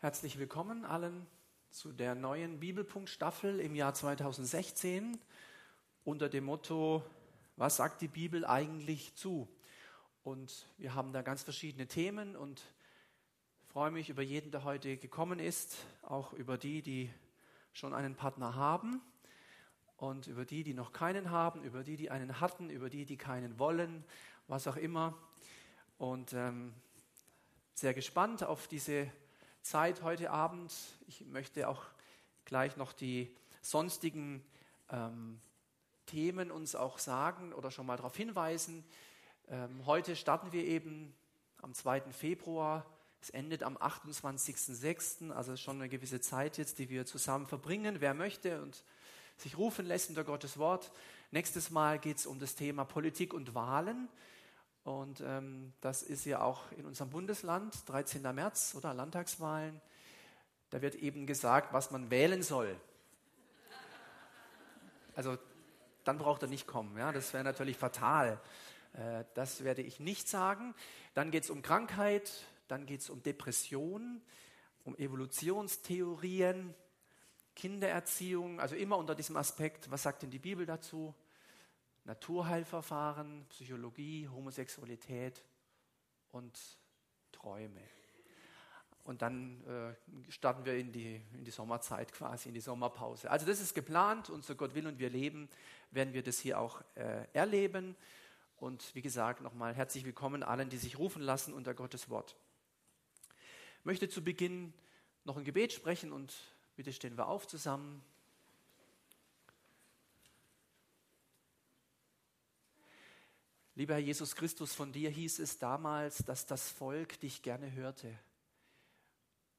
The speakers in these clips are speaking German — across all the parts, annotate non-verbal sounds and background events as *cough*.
Herzlich willkommen allen zu der neuen Bibelpunktstaffel im Jahr 2016 unter dem Motto, was sagt die Bibel eigentlich zu? Und wir haben da ganz verschiedene Themen und freue mich über jeden, der heute gekommen ist, auch über die, die schon einen Partner haben und über die, die noch keinen haben, über die, die einen hatten, über die, die keinen wollen, was auch immer. Und ähm, sehr gespannt auf diese Zeit heute Abend. Ich möchte auch gleich noch die sonstigen ähm, Themen uns auch sagen oder schon mal darauf hinweisen. Ähm, heute starten wir eben am 2. Februar. Es endet am 28.06., also schon eine gewisse Zeit jetzt, die wir zusammen verbringen. Wer möchte und sich rufen lässt unter Gottes Wort. Nächstes Mal geht es um das Thema Politik und Wahlen. Und ähm, das ist ja auch in unserem Bundesland, 13. März oder Landtagswahlen. Da wird eben gesagt, was man wählen soll. Also dann braucht er nicht kommen. Ja? Das wäre natürlich fatal. Äh, das werde ich nicht sagen. Dann geht es um Krankheit, dann geht es um Depression, um Evolutionstheorien, Kindererziehung, also immer unter diesem Aspekt, was sagt denn die Bibel dazu? Naturheilverfahren, Psychologie, Homosexualität und Träume. Und dann äh, starten wir in die, in die Sommerzeit quasi, in die Sommerpause. Also das ist geplant und so Gott will und wir leben, werden wir das hier auch äh, erleben. Und wie gesagt, nochmal herzlich willkommen allen, die sich rufen lassen unter Gottes Wort. Ich möchte zu Beginn noch ein Gebet sprechen und bitte stehen wir auf zusammen. Lieber Herr Jesus Christus, von dir hieß es damals, dass das Volk dich gerne hörte.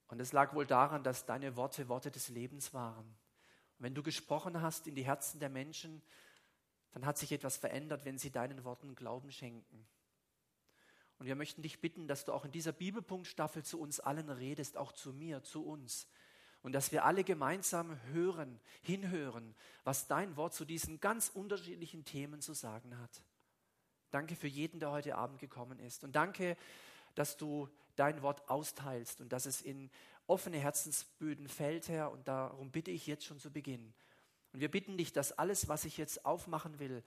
Und es lag wohl daran, dass deine Worte Worte des Lebens waren. Und wenn du gesprochen hast in die Herzen der Menschen, dann hat sich etwas verändert, wenn sie deinen Worten Glauben schenken. Und wir möchten dich bitten, dass du auch in dieser Bibelpunktstaffel zu uns allen redest, auch zu mir, zu uns. Und dass wir alle gemeinsam hören, hinhören, was dein Wort zu diesen ganz unterschiedlichen Themen zu sagen hat. Danke für jeden, der heute Abend gekommen ist. Und danke, dass du dein Wort austeilst und dass es in offene Herzensböden fällt, Herr. Und darum bitte ich jetzt schon zu Beginn. Und wir bitten dich, dass alles, was ich jetzt aufmachen will,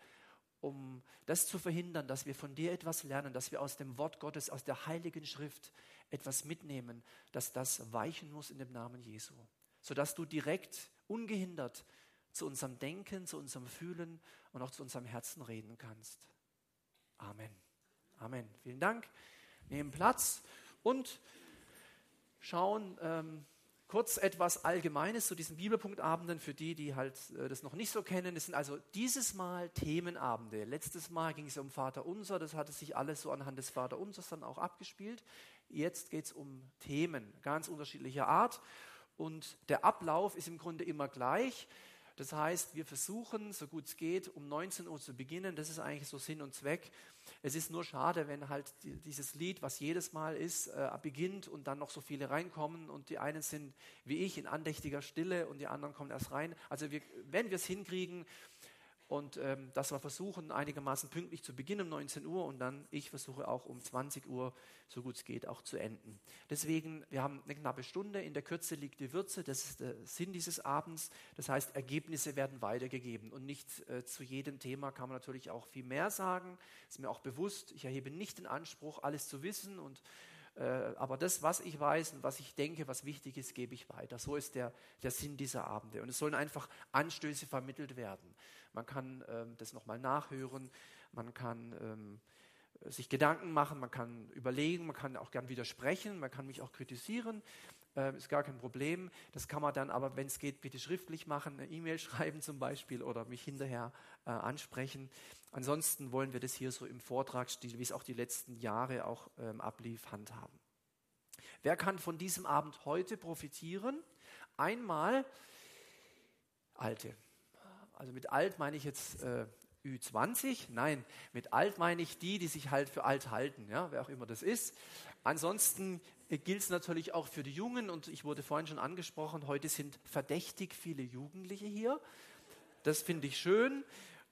um das zu verhindern, dass wir von dir etwas lernen, dass wir aus dem Wort Gottes, aus der heiligen Schrift etwas mitnehmen, dass das weichen muss in dem Namen Jesu. Sodass du direkt, ungehindert zu unserem Denken, zu unserem Fühlen und auch zu unserem Herzen reden kannst. Amen. Amen. Vielen Dank. Nehmen Platz und schauen ähm, kurz etwas Allgemeines zu diesen Bibelpunktabenden für die, die halt äh, das noch nicht so kennen. Es sind also dieses Mal Themenabende. Letztes Mal ging es um Vater Unser, das hatte sich alles so anhand des Vater Unsers dann auch abgespielt. Jetzt geht es um Themen ganz unterschiedlicher Art und der Ablauf ist im Grunde immer gleich. Das heißt, wir versuchen, so gut es geht, um 19 Uhr zu beginnen. Das ist eigentlich so Sinn und Zweck. Es ist nur schade, wenn halt dieses Lied, was jedes Mal ist, äh, beginnt und dann noch so viele reinkommen und die einen sind wie ich in andächtiger Stille und die anderen kommen erst rein. Also wir, wenn wir es hinkriegen, und ähm, dass wir versuchen, einigermaßen pünktlich zu beginnen um 19 Uhr und dann ich versuche auch um 20 Uhr, so gut es geht, auch zu enden. Deswegen, wir haben eine knappe Stunde, in der Kürze liegt die Würze, das ist der Sinn dieses Abends. Das heißt, Ergebnisse werden weitergegeben und nicht äh, zu jedem Thema kann man natürlich auch viel mehr sagen. Ist mir auch bewusst, ich erhebe nicht den Anspruch, alles zu wissen und aber das, was ich weiß und was ich denke, was wichtig ist, gebe ich weiter. So ist der, der Sinn dieser Abende. Und es sollen einfach Anstöße vermittelt werden. Man kann ähm, das nochmal nachhören, man kann ähm, sich Gedanken machen, man kann überlegen, man kann auch gern widersprechen, man kann mich auch kritisieren. Äh, ist gar kein Problem. Das kann man dann aber, wenn es geht, bitte schriftlich machen, eine E-Mail *laughs* schreiben zum Beispiel oder mich hinterher äh, ansprechen. Ansonsten wollen wir das hier so im Vortragsstil, wie es auch die letzten Jahre auch ähm, ablief, handhaben. Wer kann von diesem Abend heute profitieren? Einmal Alte. Also mit alt meine ich jetzt äh, Ü20. Nein, mit alt meine ich die, die sich halt für alt halten, ja, wer auch immer das ist. Ansonsten äh, gilt es natürlich auch für die Jungen und ich wurde vorhin schon angesprochen, heute sind verdächtig viele Jugendliche hier. Das finde ich schön.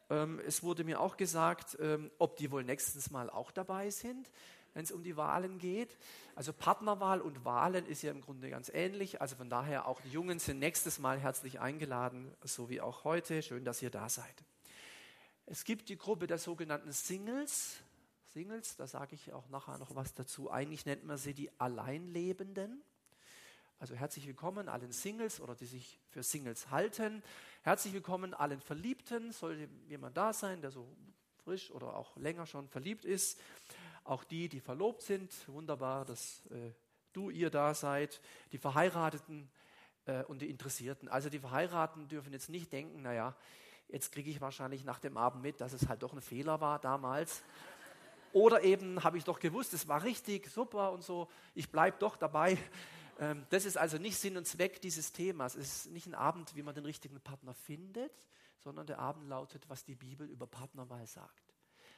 Ähm, es wurde mir auch gesagt, ähm, ob die wohl nächstens mal auch dabei sind. wenn es um die Wahlen geht. Also Partnerwahl und Wahlen ist ja im Grunde ganz ähnlich. Also von daher auch die Jungen sind nächstes Mal herzlich eingeladen, so wie auch heute. Schön, dass ihr da seid. Es gibt die Gruppe der sogenannten Singles. Singles, da sage ich auch nachher noch was dazu. Eigentlich nennt man sie die Alleinlebenden. Also herzlich willkommen allen Singles oder die sich für Singles halten. Herzlich willkommen allen Verliebten. Sollte jemand da sein, der so frisch oder auch länger schon verliebt ist. Auch die, die verlobt sind. Wunderbar, dass äh, du, ihr da seid. Die Verheirateten äh, und die Interessierten. Also die Verheirateten dürfen jetzt nicht denken, naja, jetzt kriege ich wahrscheinlich nach dem Abend mit, dass es halt doch ein Fehler war damals. Oder eben habe ich doch gewusst, es war richtig, super und so, ich bleibe doch dabei. Ähm, das ist also nicht Sinn und Zweck dieses Themas. Es ist nicht ein Abend, wie man den richtigen Partner findet, sondern der Abend lautet, was die Bibel über Partnerwahl sagt.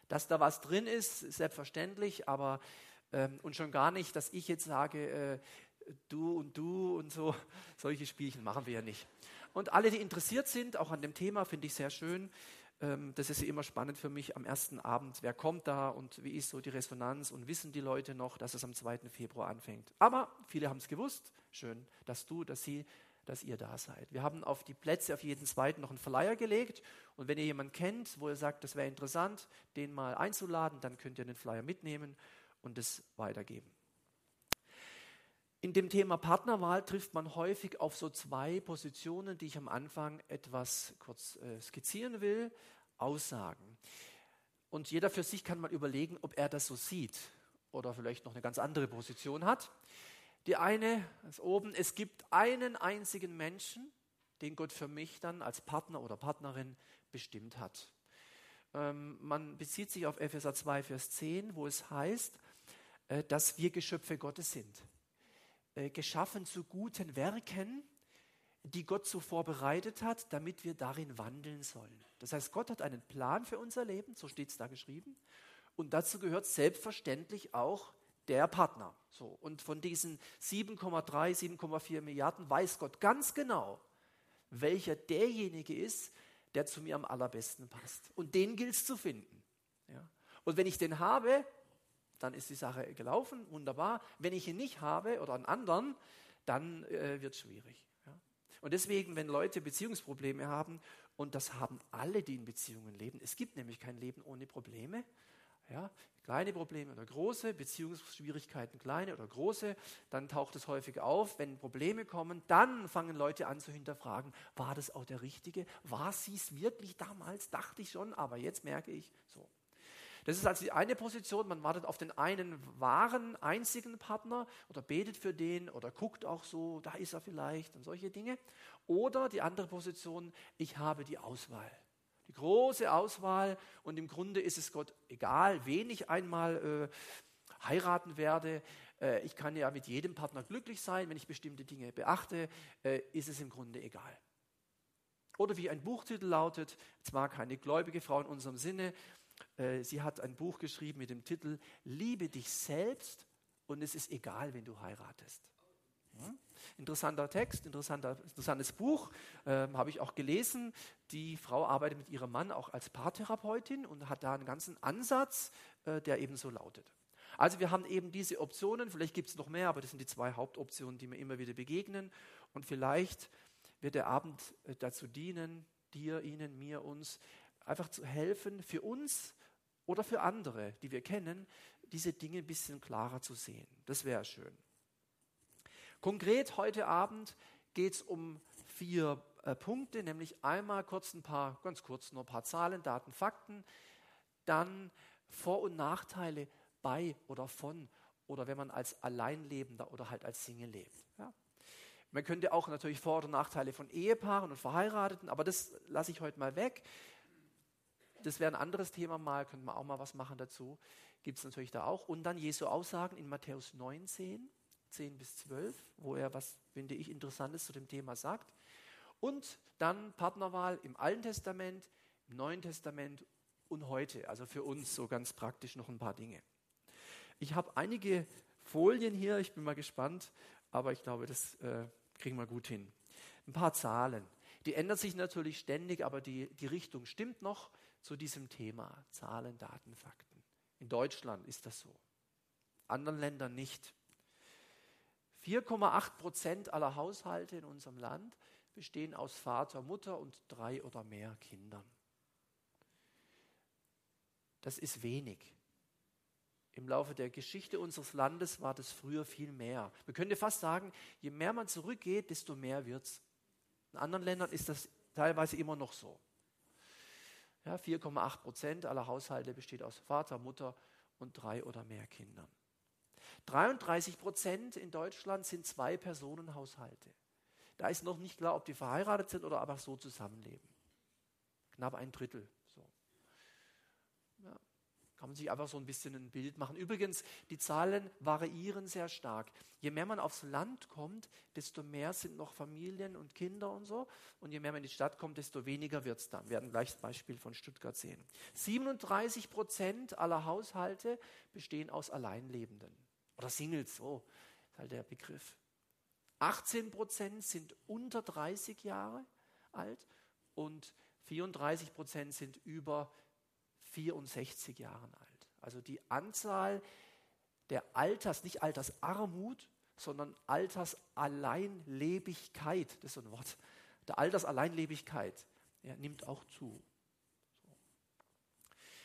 Dass da was drin ist, ist selbstverständlich, aber ähm, und schon gar nicht, dass ich jetzt sage, äh, du und du und so, solche Spielchen machen wir ja nicht. Und alle, die interessiert sind, auch an dem Thema, finde ich sehr schön. Ähm, das ist immer spannend für mich am ersten Abend. Wer kommt da und wie ist so die Resonanz und wissen die Leute noch, dass es am 2. Februar anfängt? Aber viele haben es gewusst. Schön, dass du, dass sie, dass ihr da seid. Wir haben auf die Plätze auf jeden zweiten noch einen Verleiher gelegt. Und wenn ihr jemanden kennt, wo ihr sagt, das wäre interessant, den mal einzuladen, dann könnt ihr den Flyer mitnehmen und es weitergeben. In dem Thema Partnerwahl trifft man häufig auf so zwei Positionen, die ich am Anfang etwas kurz äh, skizzieren will, Aussagen. Und jeder für sich kann mal überlegen, ob er das so sieht oder vielleicht noch eine ganz andere Position hat. Die eine ist oben, es gibt einen einzigen Menschen, den Gott für mich dann als Partner oder Partnerin bestimmt hat. Ähm, man bezieht sich auf Epheser 2, Vers 10, wo es heißt, äh, dass wir Geschöpfe Gottes sind. Äh, geschaffen zu guten Werken, die Gott so vorbereitet hat, damit wir darin wandeln sollen. Das heißt, Gott hat einen Plan für unser Leben, so steht es da geschrieben. Und dazu gehört selbstverständlich auch der Partner. So, und von diesen 7,3, 7,4 Milliarden weiß Gott ganz genau, welcher derjenige ist, der zu mir am allerbesten passt. Und den gilt es zu finden. Ja. Und wenn ich den habe, dann ist die Sache gelaufen, wunderbar. Wenn ich ihn nicht habe oder einen anderen, dann äh, wird es schwierig. Ja? Und deswegen, wenn Leute Beziehungsprobleme haben, und das haben alle, die in Beziehungen leben, es gibt nämlich kein Leben ohne Probleme, ja, kleine Probleme oder große, Beziehungsschwierigkeiten kleine oder große, dann taucht es häufig auf. Wenn Probleme kommen, dann fangen Leute an zu hinterfragen, war das auch der Richtige? War sie es wirklich damals? Dachte ich schon, aber jetzt merke ich so. Das ist also die eine Position, man wartet auf den einen wahren, einzigen Partner oder betet für den oder guckt auch so, da ist er vielleicht und solche Dinge. Oder die andere Position, ich habe die Auswahl. Die große Auswahl und im Grunde ist es Gott egal, wen ich einmal äh, heiraten werde. Äh, ich kann ja mit jedem Partner glücklich sein, wenn ich bestimmte Dinge beachte, äh, ist es im Grunde egal. Oder wie ein Buchtitel lautet, zwar keine gläubige Frau in unserem Sinne, sie hat ein Buch geschrieben mit dem Titel Liebe dich selbst und es ist egal, wenn du heiratest. Hm? Interessanter Text, interessanter, interessantes Buch, äh, habe ich auch gelesen. Die Frau arbeitet mit ihrem Mann auch als Paartherapeutin und hat da einen ganzen Ansatz, äh, der eben so lautet. Also wir haben eben diese Optionen, vielleicht gibt es noch mehr, aber das sind die zwei Hauptoptionen, die mir immer wieder begegnen. Und vielleicht wird der Abend äh, dazu dienen, dir, Ihnen, mir, uns, einfach zu helfen, für uns oder für andere, die wir kennen, diese Dinge ein bisschen klarer zu sehen. Das wäre schön. Konkret heute Abend geht es um vier äh, Punkte, nämlich einmal kurz ein paar, ganz kurz nur ein paar Zahlen, Daten, Fakten, dann Vor- und Nachteile bei oder von oder wenn man als Alleinlebender oder halt als Single lebt. Ja. Man könnte auch natürlich Vor- oder Nachteile von Ehepaaren und Verheirateten, aber das lasse ich heute mal weg das wäre ein anderes Thema mal, könnte man auch mal was machen dazu. Gibt es natürlich da auch. Und dann Jesu Aussagen in Matthäus 19, 10 bis 12, wo er was, finde ich, Interessantes zu dem Thema sagt. Und dann Partnerwahl im Alten Testament, im Neuen Testament und heute. Also für uns so ganz praktisch noch ein paar Dinge. Ich habe einige Folien hier, ich bin mal gespannt, aber ich glaube, das äh, kriegen wir gut hin. Ein paar Zahlen. Die ändern sich natürlich ständig, aber die, die Richtung stimmt noch zu diesem Thema Zahlen, Daten, Fakten. In Deutschland ist das so. anderen Ländern nicht. 4,8 Prozent aller Haushalte in unserem Land bestehen aus Vater, Mutter und drei oder mehr Kindern. Das ist wenig. Im Laufe der Geschichte unseres Landes war das früher viel mehr. Man könnte fast sagen, je mehr man zurückgeht, desto mehr wird es. In anderen Ländern ist das teilweise immer noch so. Ja, 4,8 Prozent aller Haushalte besteht aus Vater, Mutter und drei oder mehr Kindern. 33 Prozent in Deutschland sind Zwei-Personen-Haushalte. Da ist noch nicht klar, ob die verheiratet sind oder aber so zusammenleben. Knapp ein Drittel. Kann man sich einfach so ein bisschen ein Bild machen. Übrigens, die Zahlen variieren sehr stark. Je mehr man aufs Land kommt, desto mehr sind noch Familien und Kinder und so. Und je mehr man in die Stadt kommt, desto weniger wird es dann. Wir werden gleich das Beispiel von Stuttgart sehen. 37 Prozent aller Haushalte bestehen aus Alleinlebenden. Oder Singles, so ist halt der Begriff. 18 Prozent sind unter 30 Jahre alt und 34 Prozent sind über 64 Jahre alt. Also die Anzahl der Alters, nicht Altersarmut, sondern Altersalleinlebigkeit, das ist so ein Wort, der Altersalleinlebigkeit, ja, nimmt auch zu.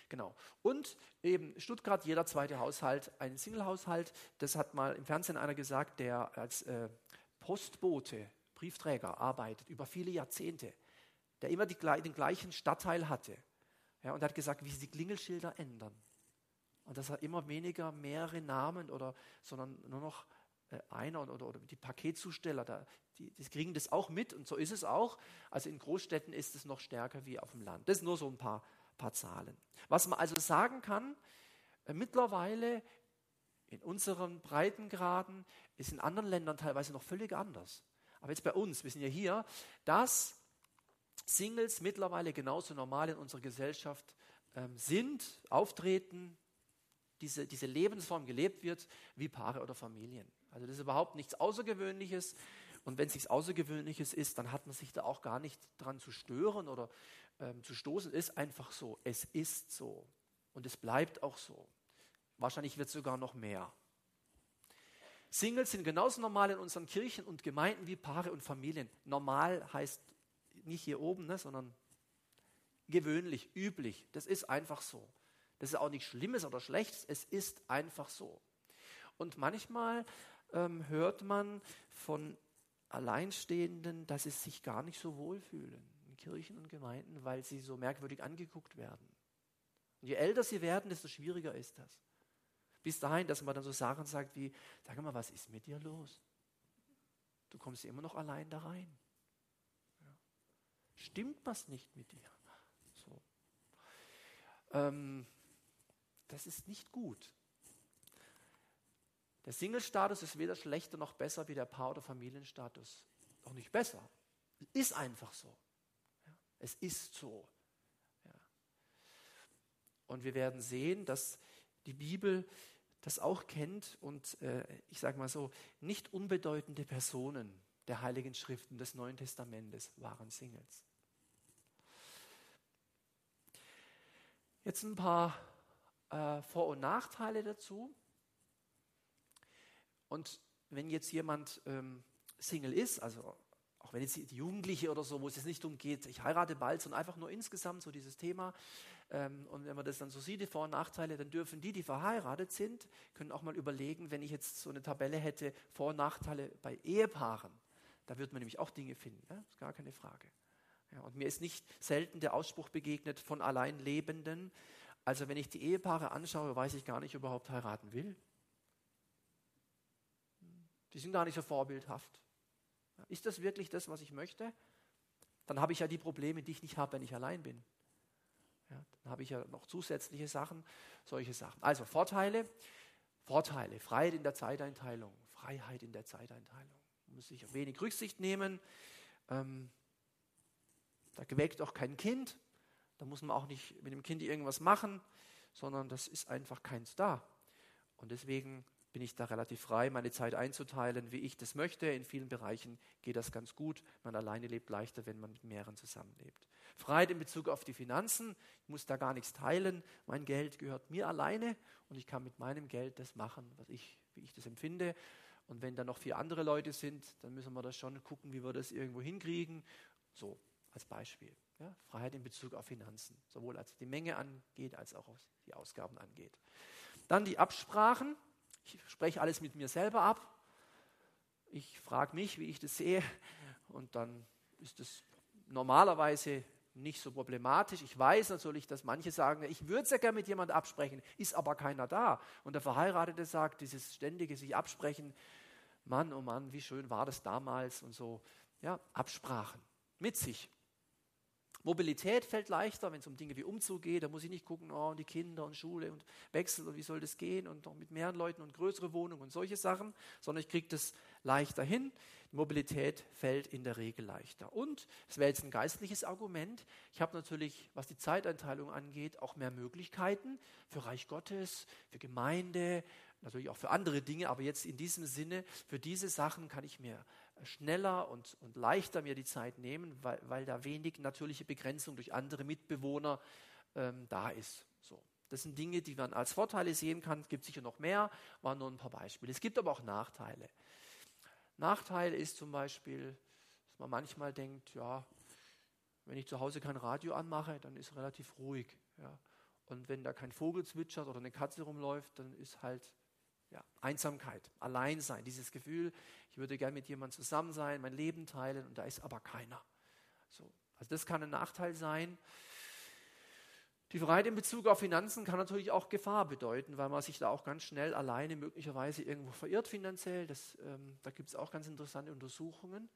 Genau. Und eben Stuttgart, jeder zweite Haushalt, ein Single-Haushalt. Das hat mal im Fernsehen einer gesagt, der als äh, Postbote, Briefträger arbeitet, über viele Jahrzehnte, der immer die, den gleichen Stadtteil hatte. Ja, und er hat gesagt, wie sie die Klingelschilder ändern. Und dass er immer weniger mehrere Namen oder, sondern nur noch äh, einer oder, oder, die Paketzusteller, da, die, die kriegen das auch mit und so ist es auch. Also in Großstädten ist es noch stärker wie auf dem Land. Das sind nur so ein paar, paar Zahlen. Was man also sagen kann, äh, mittlerweile in unseren Breitengraden ist in anderen Ländern teilweise noch völlig anders. Aber jetzt bei uns, wir sind ja hier, dass Singles mittlerweile genauso normal in unserer Gesellschaft ähm, sind, auftreten, diese, diese Lebensform gelebt wird, wie Paare oder Familien. Also das ist überhaupt nichts Außergewöhnliches. Und wenn es nichts Außergewöhnliches ist, dann hat man sich da auch gar nicht dran zu stören oder ähm, zu stoßen. Es ist einfach so. Es ist so. Und es bleibt auch so. Wahrscheinlich wird es sogar noch mehr. Singles sind genauso normal in unseren Kirchen und Gemeinden wie Paare und Familien. Normal heißt nicht hier oben, ne, sondern gewöhnlich, üblich. Das ist einfach so. Das ist auch nichts Schlimmes oder Schlechtes, es ist einfach so. Und manchmal ähm, hört man von Alleinstehenden, dass sie sich gar nicht so wohlfühlen in Kirchen und Gemeinden, weil sie so merkwürdig angeguckt werden. Und je älter sie werden, desto schwieriger ist das. Bis dahin, dass man dann so Sachen sagt wie, sag mal, was ist mit dir los? Du kommst immer noch allein da rein. Stimmt was nicht mit dir? So. Ähm, das ist nicht gut. Der Single-Status ist weder schlechter noch besser wie der Paar- oder Familienstatus. Auch nicht besser. Ist einfach so. Ja. Es ist so. Ja. Und wir werden sehen, dass die Bibel das auch kennt und äh, ich sage mal so, nicht unbedeutende Personen der Heiligen Schriften des Neuen Testamentes waren Singles. Jetzt ein paar äh, Vor- und Nachteile dazu. Und wenn jetzt jemand ähm, Single ist, also auch wenn jetzt die Jugendliche oder so, wo es jetzt nicht darum geht, ich heirate bald, sondern einfach nur insgesamt so dieses Thema, ähm, und wenn man das dann so sieht, die Vor- und Nachteile, dann dürfen die, die verheiratet sind, können auch mal überlegen, wenn ich jetzt so eine Tabelle hätte, Vor- und Nachteile bei Ehepaaren. Da wird man nämlich auch Dinge finden, ja? ist gar keine Frage. Ja, und mir ist nicht selten der Ausspruch begegnet von Alleinlebenden. Also wenn ich die Ehepaare anschaue, weiß ich gar nicht, ob ich überhaupt heiraten will. Die sind gar nicht so vorbildhaft. Ist das wirklich das, was ich möchte? Dann habe ich ja die Probleme, die ich nicht habe, wenn ich allein bin. Ja, dann habe ich ja noch zusätzliche Sachen, solche Sachen. Also Vorteile, Vorteile, Freiheit in der Zeiteinteilung, Freiheit in der Zeiteinteilung. Muss sich wenig Rücksicht nehmen. Ähm, da geweckt auch kein Kind. Da muss man auch nicht mit dem Kind irgendwas machen, sondern das ist einfach keins da. Und deswegen bin ich da relativ frei, meine Zeit einzuteilen, wie ich das möchte. In vielen Bereichen geht das ganz gut. Man alleine lebt leichter, wenn man mit mehreren zusammenlebt. Freiheit in Bezug auf die Finanzen. Ich muss da gar nichts teilen. Mein Geld gehört mir alleine und ich kann mit meinem Geld das machen, was ich, wie ich das empfinde. Und wenn da noch vier andere Leute sind, dann müssen wir das schon gucken, wie wir das irgendwo hinkriegen. So als Beispiel. Ja, Freiheit in Bezug auf Finanzen, sowohl als die Menge angeht, als auch was die Ausgaben angeht. Dann die Absprachen. Ich spreche alles mit mir selber ab. Ich frage mich, wie ich das sehe. Und dann ist es normalerweise nicht so problematisch. Ich weiß natürlich, dass manche sagen, ich würde sehr gerne mit jemandem absprechen, ist aber keiner da. Und der Verheiratete sagt, dieses ständige sich absprechen, Mann, oh Mann, wie schön war das damals und so. Ja, Absprachen mit sich. Mobilität fällt leichter, wenn es um Dinge wie Umzug geht. Da muss ich nicht gucken, oh, die Kinder und Schule und Wechsel und wie soll das gehen und noch mit mehreren Leuten und größere Wohnungen und solche Sachen, sondern ich kriege das leichter hin. Die Mobilität fällt in der Regel leichter. Und es wäre jetzt ein geistliches Argument. Ich habe natürlich, was die Zeiteinteilung angeht, auch mehr Möglichkeiten für Reich Gottes, für Gemeinde, natürlich auch für andere Dinge, aber jetzt in diesem Sinne, für diese Sachen kann ich mir schneller und, und leichter mir die Zeit nehmen, weil, weil da wenig natürliche Begrenzung durch andere Mitbewohner ähm, da ist. So. Das sind Dinge, die man als Vorteile sehen kann. Es gibt sicher noch mehr, waren nur ein paar Beispiele. Es gibt aber auch Nachteile. Nachteil ist zum Beispiel, dass man manchmal denkt, ja, wenn ich zu Hause kein Radio anmache, dann ist relativ ruhig. Ja. Und wenn da kein Vogel zwitschert oder eine Katze rumläuft, dann ist halt ja, Einsamkeit, Alleinsein, dieses Gefühl, ich würde gern mit jemandem zusammen sein, mein Leben teilen und da ist aber keiner. So, also das kann ein Nachteil sein. Die Freiheit in Bezug auf Finanzen kann natürlich auch Gefahr bedeuten, weil man sich da auch ganz schnell alleine möglicherweise irgendwo verirrt finanziell. Das, ähm, da gibt es auch ganz interessante Untersuchungen,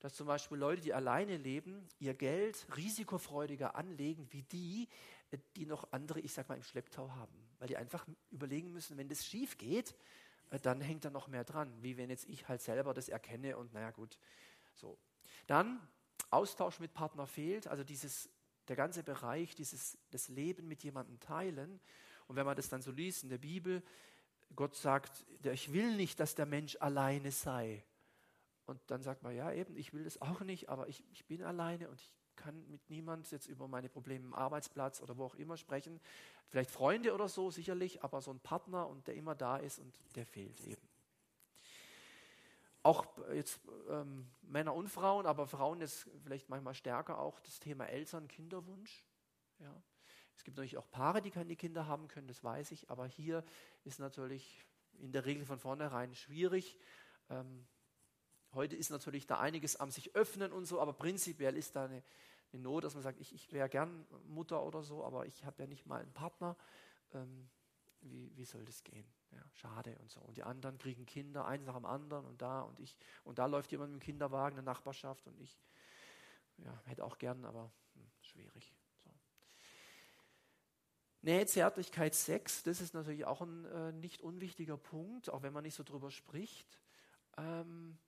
dass zum Beispiel Leute, die alleine leben, ihr Geld risikofreudiger anlegen wie die, äh, die noch andere, ich sag mal, im Schlepptau haben weil die einfach überlegen müssen, wenn das schief geht, äh, dann hängt da noch mehr dran, wie wenn jetzt ich halt selber das erkenne und naja gut, so. Dann Austausch mit Partner fehlt, also dieses, der ganze Bereich, dieses, das Leben mit jemandem teilen. Und wenn man das dann so liest in der Bibel, Gott sagt, ich will nicht, dass der Mensch alleine sei. Und dann sagt man, ja eben, ich will das auch nicht, aber ich, ich bin alleine und ich kann mit niemand jetzt über meine Probleme im Arbeitsplatz oder wo auch immer sprechen. Vielleicht Freunde oder so, sicherlich, aber so ein Partner und der immer da ist und der fehlt eben. Auch jetzt ähm, Männer und Frauen, aber Frauen ist vielleicht manchmal stärker auch das Thema Eltern, Kinderwunsch. Ja. Es gibt natürlich auch Paare, die keine Kinder haben können, das weiß ich, aber hier ist natürlich in der Regel von vornherein schwierig. Ähm, heute ist natürlich da einiges am sich öffnen und so, aber prinzipiell ist da eine, eine Not, dass man sagt, ich, ich wäre gern Mutter oder so, aber ich habe ja nicht mal einen Partner. Ähm, wie, wie soll das gehen? Ja, schade und so. Und die anderen kriegen Kinder, eins nach dem anderen und da und ich. Und da läuft jemand mit dem Kinderwagen in der Nachbarschaft und ich ja, hätte auch gern, aber hm, schwierig. So. Nähe, Zärtlichkeit, Sex, das ist natürlich auch ein äh, nicht unwichtiger Punkt, auch wenn man nicht so drüber spricht. Ähm,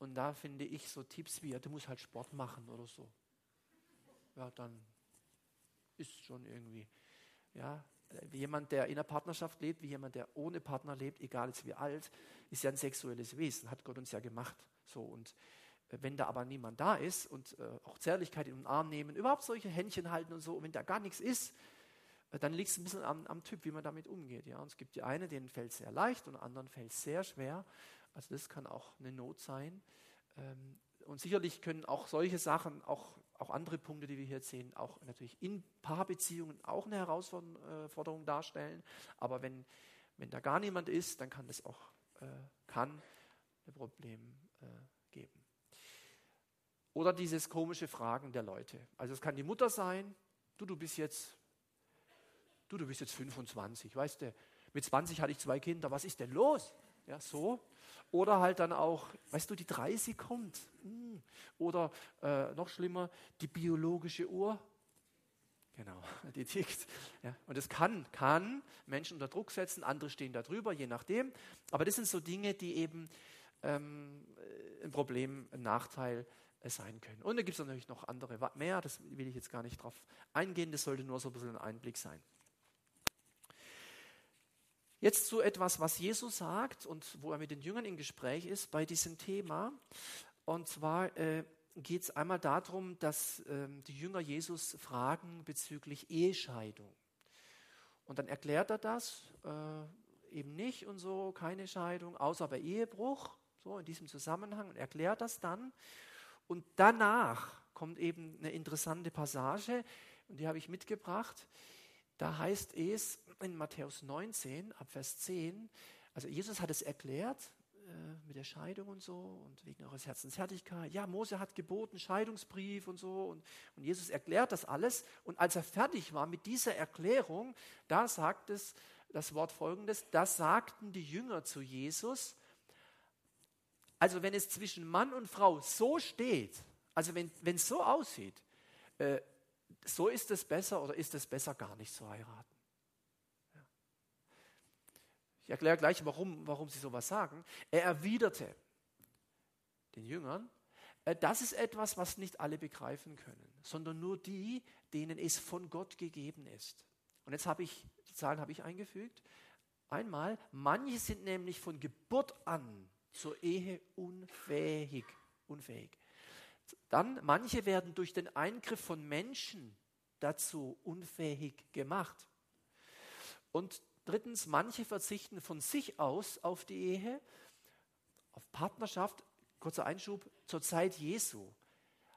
und da finde ich so Tipps wie, ja, du musst halt Sport machen oder so ja, dann ist schon irgendwie, ja, jemand, der in einer Partnerschaft lebt, wie jemand, der ohne Partner lebt, egal jetzt wie alt, ist ja ein sexuelles Wesen, hat Gott uns ja gemacht. So und äh, wenn da aber niemand da ist und äh, auch Zärtlichkeit in den Arm nehmen, überhaupt solche Händchen halten und so, und wenn da gar nichts ist, äh, dann liegt es ein bisschen am, am, Typ, wie man damit umgeht. Ja? Und es gibt die eine, denen fällt es sehr leicht und anderen fällt es sehr schwer. Also das kann auch eine Not sein. Ähm, und sicherlich können auch solche Sachen auch auch andere Punkte, die wir hier sehen, auch natürlich in Paarbeziehungen auch eine Herausforderung darstellen. Aber wenn, wenn da gar niemand ist, dann kann das auch äh, kann ein Problem äh, geben. Oder dieses komische Fragen der Leute. Also es kann die Mutter sein, du, du bist jetzt, du, du bist jetzt 25, weißt du, mit 20 hatte ich zwei Kinder, was ist denn los? Ja, so. Oder halt dann auch, weißt du, die 30 kommt. Hm. Oder äh, noch schlimmer, die biologische Uhr. Genau, *laughs* die tickt. Ja, und das kann, kann Menschen unter Druck setzen, andere stehen da drüber, je nachdem. Aber das sind so Dinge, die eben ähm, ein Problem, ein Nachteil äh, sein können. Und da gibt es natürlich noch andere mehr, das will ich jetzt gar nicht drauf eingehen, das sollte nur so ein bisschen ein Einblick sein. Jetzt zu etwas, was Jesus sagt und wo er mit den Jüngern im Gespräch ist bei diesem Thema. Und zwar äh, geht es einmal darum, dass ähm, die Jünger Jesus fragen bezüglich Ehescheidung. Und dann erklärt er das äh, eben nicht und so, keine Scheidung, außer bei Ehebruch, so in diesem Zusammenhang, und erklärt das dann. Und danach kommt eben eine interessante Passage, und die habe ich mitgebracht. Da heißt es in Matthäus 19, ab Vers 10, also Jesus hat es erklärt, äh, mit der Scheidung und so und wegen eures Herzens Härtigkeit. Ja, Mose hat geboten, Scheidungsbrief und so und, und Jesus erklärt das alles. Und als er fertig war mit dieser Erklärung, da sagt es das Wort folgendes, das sagten die Jünger zu Jesus. Also wenn es zwischen Mann und Frau so steht, also wenn es so aussieht, äh, so ist es besser oder ist es besser gar nicht zu heiraten. Ich erkläre gleich, warum, warum sie sowas sagen. Er erwiderte den Jüngern, äh, das ist etwas, was nicht alle begreifen können, sondern nur die, denen es von Gott gegeben ist. Und jetzt habe ich, die Zahlen habe ich eingefügt. Einmal, manche sind nämlich von Geburt an zur Ehe unfähig. unfähig. Dann, manche werden durch den Eingriff von Menschen dazu unfähig gemacht. Und Drittens, manche verzichten von sich aus auf die Ehe, auf Partnerschaft. Kurzer Einschub, zur Zeit Jesu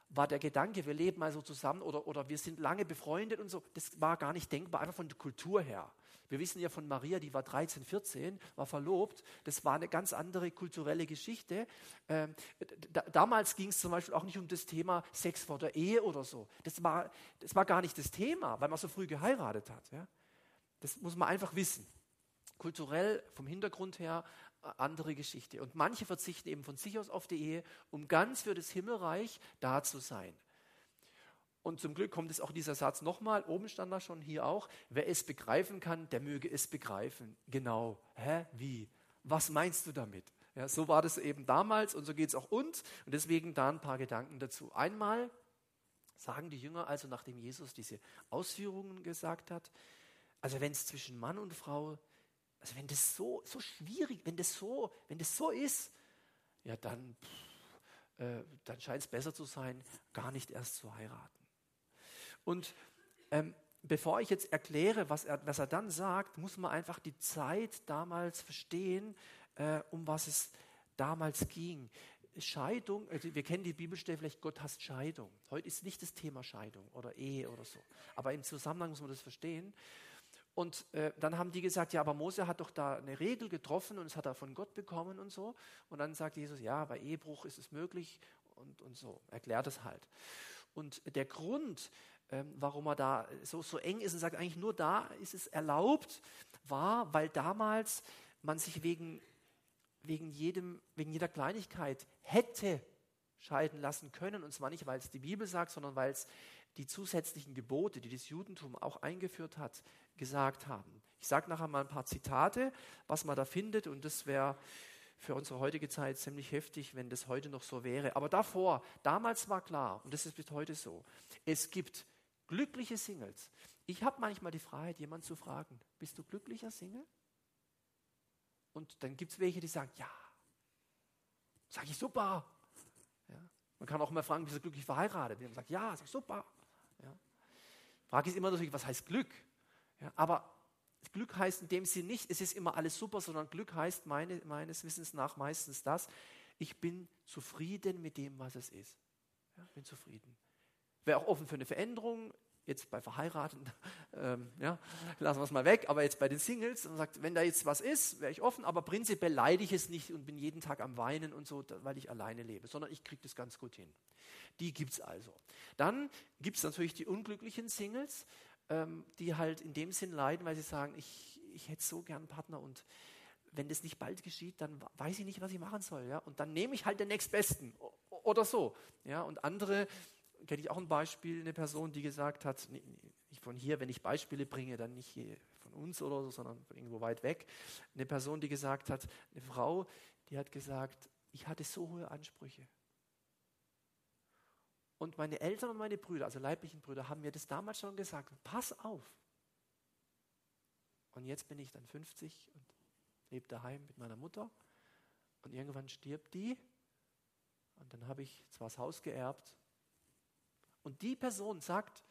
war der Gedanke, wir leben also zusammen oder, oder wir sind lange befreundet und so, das war gar nicht denkbar, einfach von der Kultur her. Wir wissen ja von Maria, die war 13, 14, war verlobt. Das war eine ganz andere kulturelle Geschichte. Ähm, da, damals ging es zum Beispiel auch nicht um das Thema Sex vor der Ehe oder so. Das war, das war gar nicht das Thema, weil man so früh geheiratet hat. Ja? Das muss man einfach wissen. Kulturell, vom Hintergrund her, andere Geschichte. Und manche verzichten eben von sich aus auf die Ehe, um ganz für das Himmelreich da zu sein. Und zum Glück kommt es auch dieser Satz nochmal, oben stand da schon, hier auch, wer es begreifen kann, der möge es begreifen. Genau. Hä? Wie? Was meinst du damit? Ja, so war das eben damals und so geht es auch uns. Und deswegen da ein paar Gedanken dazu. Einmal sagen die Jünger also, nachdem Jesus diese Ausführungen gesagt hat, also wenn es zwischen Mann und Frau, also wenn das so, so schwierig, wenn das so, wenn das so ist, ja dann, äh, dann scheint es besser zu sein, gar nicht erst zu heiraten. Und ähm, bevor ich jetzt erkläre, was er, was er dann sagt, muss man einfach die Zeit damals verstehen, äh, um was es damals ging. Scheidung, also wir kennen die Bibelstelle vielleicht, Gott hasst Scheidung. Heute ist nicht das Thema Scheidung oder Ehe oder so. Aber im Zusammenhang muss man das verstehen. Und äh, dann haben die gesagt, ja, aber Mose hat doch da eine Regel getroffen und es hat er von Gott bekommen und so. Und dann sagt Jesus, ja, bei Ehebruch ist es möglich und, und so. Erklärt es halt. Und der Grund, warum er da so, so eng ist und sagt, eigentlich nur da ist es erlaubt, war, weil damals man sich wegen, wegen, jedem, wegen jeder Kleinigkeit hätte scheiden lassen können. Und zwar nicht, weil es die Bibel sagt, sondern weil es die zusätzlichen Gebote, die das Judentum auch eingeführt hat, gesagt haben. Ich sage nachher mal ein paar Zitate, was man da findet, und das wäre für unsere heutige Zeit ziemlich heftig, wenn das heute noch so wäre. Aber davor, damals war klar, und das ist bis heute so, es gibt glückliche Singles. Ich habe manchmal die Freiheit, jemanden zu fragen, bist du glücklicher Single? Und dann gibt es welche, die sagen, ja. Sag ich, super. Ja. Man kann auch immer fragen, bist du glücklich verheiratet? Und sagt, ja, sag ich, super. Ja. Frage ist immer natürlich, was heißt Glück? Ja, aber Glück heißt in dem Sinne nicht, es ist immer alles super, sondern Glück heißt meine, meines Wissens nach meistens das, ich bin zufrieden mit dem, was es ist. Ja, bin zufrieden. Wäre auch offen für eine Veränderung, jetzt bei Verheirateten, *laughs* ähm, ja, lassen wir es mal weg, aber jetzt bei den Singles und sagt, wenn da jetzt was ist, wäre ich offen, aber prinzipiell leide ich es nicht und bin jeden Tag am Weinen und so, weil ich alleine lebe, sondern ich kriege das ganz gut hin. Die gibt es also. Dann gibt es natürlich die unglücklichen Singles, ähm, die halt in dem Sinn leiden, weil sie sagen, ich, ich hätte so gern einen Partner und wenn das nicht bald geschieht, dann weiß ich nicht, was ich machen soll. Ja? Und dann nehme ich halt den nächstbesten oder so. Ja? Und andere, kenne ich auch ein Beispiel, eine Person, die gesagt hat, nicht von hier, wenn ich Beispiele bringe, dann nicht von uns oder so, sondern irgendwo weit weg. Eine Person, die gesagt hat, eine Frau, die hat gesagt, ich hatte so hohe Ansprüche. Und meine Eltern und meine Brüder, also leiblichen Brüder, haben mir das damals schon gesagt, pass auf. Und jetzt bin ich dann 50 und lebe daheim mit meiner Mutter. Und irgendwann stirbt die. Und dann habe ich zwar das Haus geerbt. Und die Person sagt,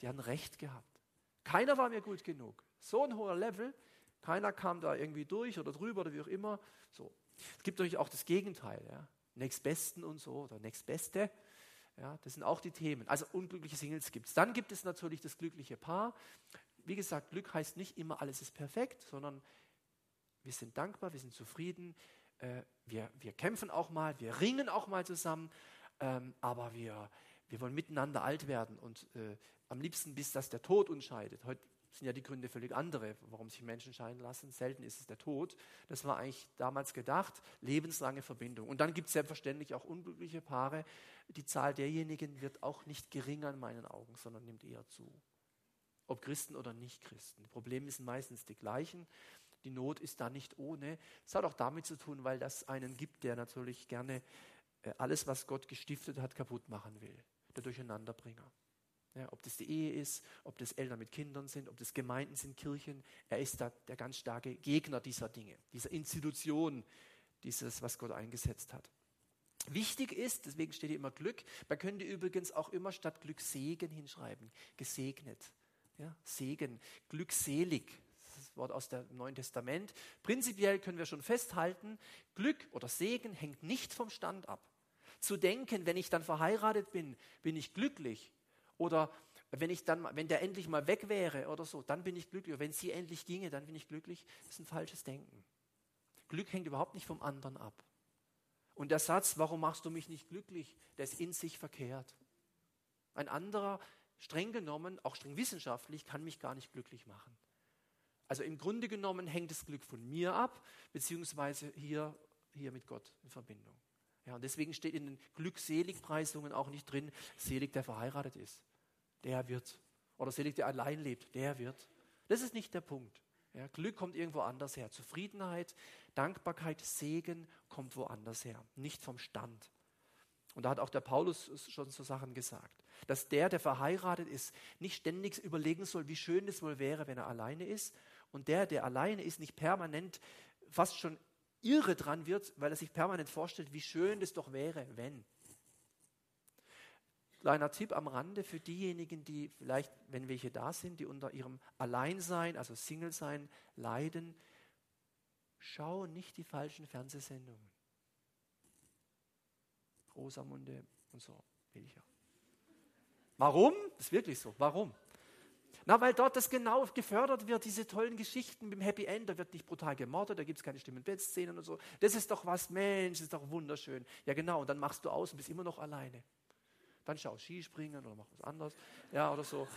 die haben recht gehabt. Keiner war mir gut genug. So ein hoher Level. Keiner kam da irgendwie durch oder drüber oder wie auch immer. So. Es gibt natürlich auch das Gegenteil. Ja. Nächstbesten und so oder Nächstbeste. Ja, das sind auch die Themen. Also unglückliche Singles gibt es. Dann gibt es natürlich das glückliche Paar. Wie gesagt, Glück heißt nicht immer, alles ist perfekt, sondern wir sind dankbar, wir sind zufrieden, äh, wir, wir kämpfen auch mal, wir ringen auch mal zusammen, ähm, aber wir, wir wollen miteinander alt werden und äh, am liebsten bis das der Tod uns scheidet. Heute sind ja die Gründe völlig andere, warum sich Menschen scheiden lassen. Selten ist es der Tod. Das war eigentlich damals gedacht, lebenslange Verbindung. Und dann gibt es selbstverständlich auch unglückliche Paare. Die Zahl derjenigen wird auch nicht geringer in meinen Augen, sondern nimmt eher zu. Ob Christen oder nicht Christen. Die Probleme sind meistens die gleichen. Die Not ist da nicht ohne. Es hat auch damit zu tun, weil das einen gibt, der natürlich gerne äh, alles, was Gott gestiftet hat, kaputt machen will. Der Durcheinanderbringer. Ja, ob das die Ehe ist, ob das Eltern mit Kindern sind, ob das Gemeinden sind, Kirchen. Er ist da der ganz starke Gegner dieser Dinge, dieser Institution, dieses, was Gott eingesetzt hat. Wichtig ist, deswegen steht hier immer Glück, man könnte übrigens auch immer statt Glück Segen hinschreiben. Gesegnet. Ja, Segen, glückselig, das Wort aus dem Neuen Testament. Prinzipiell können wir schon festhalten, Glück oder Segen hängt nicht vom Stand ab. Zu denken, wenn ich dann verheiratet bin, bin ich glücklich, oder wenn ich dann, wenn der endlich mal weg wäre oder so, dann bin ich glücklich. Oder wenn sie endlich ginge, dann bin ich glücklich. Das ist ein falsches Denken. Glück hängt überhaupt nicht vom anderen ab. Und der Satz, warum machst du mich nicht glücklich, der ist in sich verkehrt. Ein anderer, streng genommen, auch streng wissenschaftlich, kann mich gar nicht glücklich machen. Also im Grunde genommen hängt das Glück von mir ab, beziehungsweise hier, hier mit Gott in Verbindung. Ja, und deswegen steht in den Glückseligpreisungen auch nicht drin, selig, der verheiratet ist. Der wird. Oder selig, der allein lebt. Der wird. Das ist nicht der Punkt. Ja, Glück kommt irgendwo anders her. Zufriedenheit, Dankbarkeit, Segen kommt woanders her. Nicht vom Stand. Und da hat auch der Paulus schon so Sachen gesagt. Dass der, der verheiratet ist, nicht ständig überlegen soll, wie schön es wohl wäre, wenn er alleine ist. Und der, der alleine ist, nicht permanent fast schon irre dran wird, weil er sich permanent vorstellt, wie schön das doch wäre, wenn. Kleiner Tipp am Rande für diejenigen, die vielleicht, wenn welche da sind, die unter ihrem Alleinsein, also Single-Sein, leiden. Schau nicht die falschen Fernsehsendungen. Rosamunde und so, welcher. Warum? Das ist wirklich so. Warum? Na, weil dort das genau gefördert wird, diese tollen Geschichten mit dem Happy End, da wird nicht brutal gemordet, da gibt es keine Stimmen Bettszenen und so. Das ist doch was, Mensch, das ist doch wunderschön. Ja, genau, und dann machst du aus und bist immer noch alleine. Dann schau Skispringen oder mach was anderes. Ja, oder so.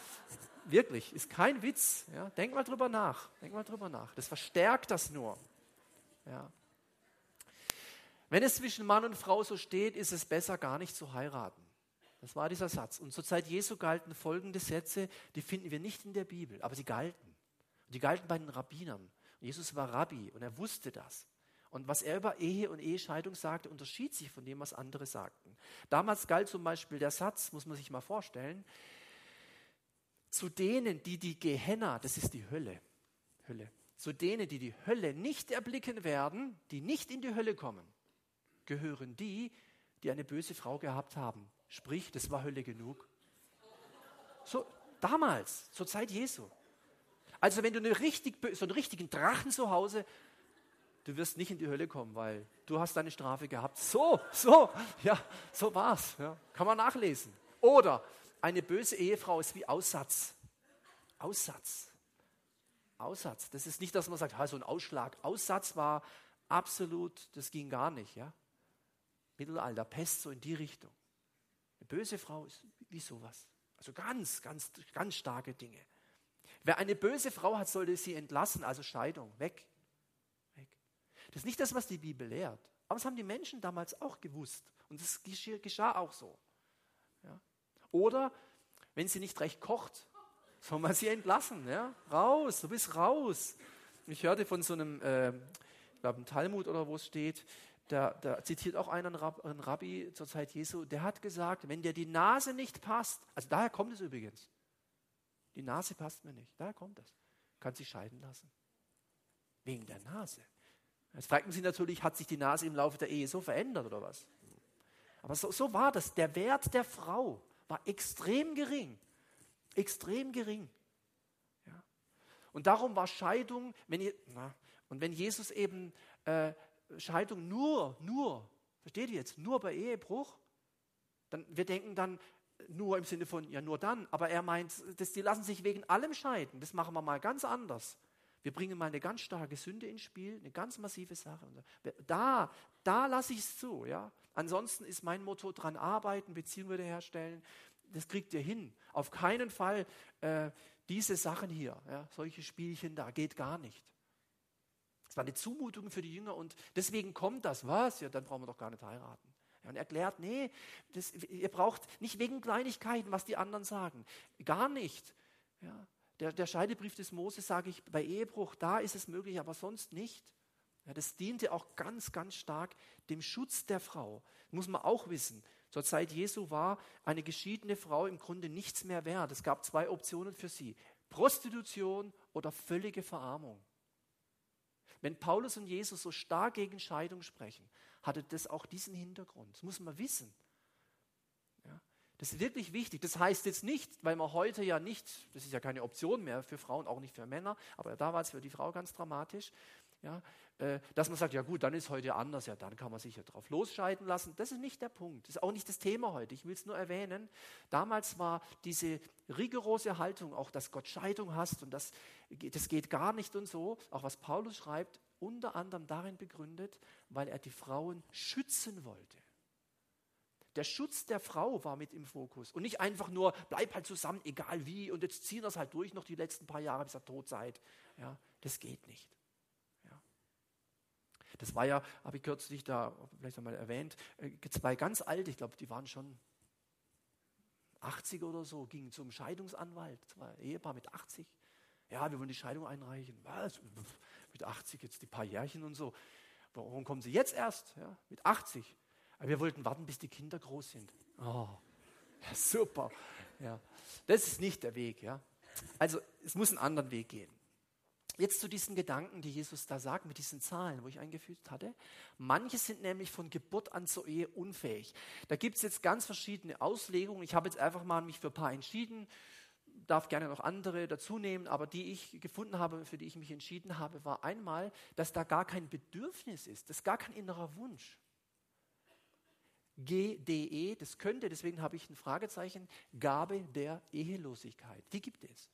Wirklich, ist kein Witz. Ja, denk mal drüber nach. Denk mal drüber nach. Das verstärkt das nur. Ja. Wenn es zwischen Mann und Frau so steht, ist es besser, gar nicht zu heiraten. Das war dieser Satz. Und zur Zeit Jesu galten folgende Sätze, die finden wir nicht in der Bibel, aber sie galten. Und die galten bei den Rabbinern. Und Jesus war Rabbi und er wusste das. Und was er über Ehe und Ehescheidung sagte, unterschied sich von dem, was andere sagten. Damals galt zum Beispiel der Satz, muss man sich mal vorstellen, zu denen, die die Gehenna, das ist die Hölle, Hölle, zu denen, die die Hölle nicht erblicken werden, die nicht in die Hölle kommen, gehören die, die eine böse Frau gehabt haben. Sprich, das war Hölle genug. So, damals, zur Zeit Jesu. Also wenn du richtig, so einen richtigen Drachen zu Hause, du wirst nicht in die Hölle kommen, weil du hast deine Strafe gehabt. So, so, ja, so war's. Ja, kann man nachlesen. Oder eine böse Ehefrau ist wie Aussatz. Aussatz. Aussatz. Das ist nicht, dass man sagt, so ein Ausschlag. Aussatz war absolut, das ging gar nicht. Ja? Mittelalter, Pest so in die Richtung. Böse Frau ist wie sowas. Also ganz, ganz, ganz starke Dinge. Wer eine böse Frau hat, sollte sie entlassen, also Scheidung, weg. weg. Das ist nicht das, was die Bibel lehrt. Aber das haben die Menschen damals auch gewusst. Und das geschah auch so. Ja. Oder wenn sie nicht recht kocht, soll man sie entlassen. Ja? Raus, du bist raus. Ich hörte von so einem, äh, ich glaube, ein Talmud oder wo es steht, da, da zitiert auch einer einen Rabbi zur Zeit Jesu, der hat gesagt, wenn dir die Nase nicht passt, also daher kommt es übrigens, die Nase passt mir nicht, daher kommt das, kann sich scheiden lassen. Wegen der Nase. Jetzt fragt man sich natürlich, hat sich die Nase im Laufe der Ehe so verändert oder was? Aber so, so war das. Der Wert der Frau war extrem gering. Extrem gering. Ja. Und darum war Scheidung, wenn na, und wenn Jesus eben äh, Scheidung nur, nur, versteht ihr jetzt, nur bei Ehebruch, dann wir denken dann nur im Sinne von, ja nur dann, aber er meint, das, die lassen sich wegen allem scheiden, das machen wir mal ganz anders. Wir bringen mal eine ganz starke Sünde ins Spiel, eine ganz massive Sache. Da, da lasse ich es zu. Ja? Ansonsten ist mein Motto dran arbeiten, Beziehungen wiederherstellen. Das kriegt ihr hin. Auf keinen Fall äh, diese Sachen hier, ja? solche Spielchen da, geht gar nicht. War eine Zumutung für die Jünger und deswegen kommt das. Was? Ja, dann brauchen wir doch gar nicht heiraten. Ja, und erklärt, nee, das, ihr braucht nicht wegen Kleinigkeiten, was die anderen sagen. Gar nicht. Ja, der, der Scheidebrief des Moses, sage ich, bei Ehebruch, da ist es möglich, aber sonst nicht. Ja, das diente auch ganz, ganz stark dem Schutz der Frau. Das muss man auch wissen. Zur Zeit Jesu war eine geschiedene Frau im Grunde nichts mehr wert. Es gab zwei Optionen für sie. Prostitution oder völlige Verarmung. Wenn Paulus und Jesus so stark gegen Scheidung sprechen, hatte das auch diesen Hintergrund. Das muss man wissen. Das ist wirklich wichtig. Das heißt jetzt nicht, weil man heute ja nicht, das ist ja keine Option mehr für Frauen, auch nicht für Männer, aber da war es für die Frau ganz dramatisch, ja, dass man sagt, ja gut, dann ist heute anders, ja, dann kann man sich ja drauf losscheiden lassen. Das ist nicht der Punkt. Das ist auch nicht das Thema heute. Ich will es nur erwähnen. Damals war diese rigorose Haltung, auch dass Gott Scheidung hast und das, das geht gar nicht und so, auch was Paulus schreibt, unter anderem darin begründet, weil er die Frauen schützen wollte. Der Schutz der Frau war mit im Fokus und nicht einfach nur, bleib halt zusammen, egal wie, und jetzt ziehen wir es halt durch noch die letzten paar Jahre, bis ihr tot seid. Ja, das geht nicht. Das war ja, habe ich kürzlich da vielleicht einmal erwähnt, äh, zwei ganz alte, ich glaube, die waren schon 80 oder so, gingen zum Scheidungsanwalt, zwei Ehepaar mit 80. Ja, wir wollen die Scheidung einreichen. Was? Mit 80 jetzt die paar Jährchen und so. Warum kommen Sie jetzt erst? Ja, mit 80. Aber wir wollten warten, bis die Kinder groß sind. Oh, ja, super. Ja, das ist nicht der Weg. Ja. Also es muss einen anderen Weg gehen. Jetzt zu diesen Gedanken, die Jesus da sagt, mit diesen Zahlen, wo ich eingefügt hatte. Manche sind nämlich von Geburt an zur Ehe unfähig. Da gibt es jetzt ganz verschiedene Auslegungen. Ich habe jetzt einfach mal mich für ein paar entschieden, darf gerne noch andere dazu nehmen, aber die ich gefunden habe, für die ich mich entschieden habe, war einmal, dass da gar kein Bedürfnis ist, das ist gar kein innerer Wunsch. GDE, das könnte, deswegen habe ich ein Fragezeichen, Gabe der Ehelosigkeit. Die gibt es.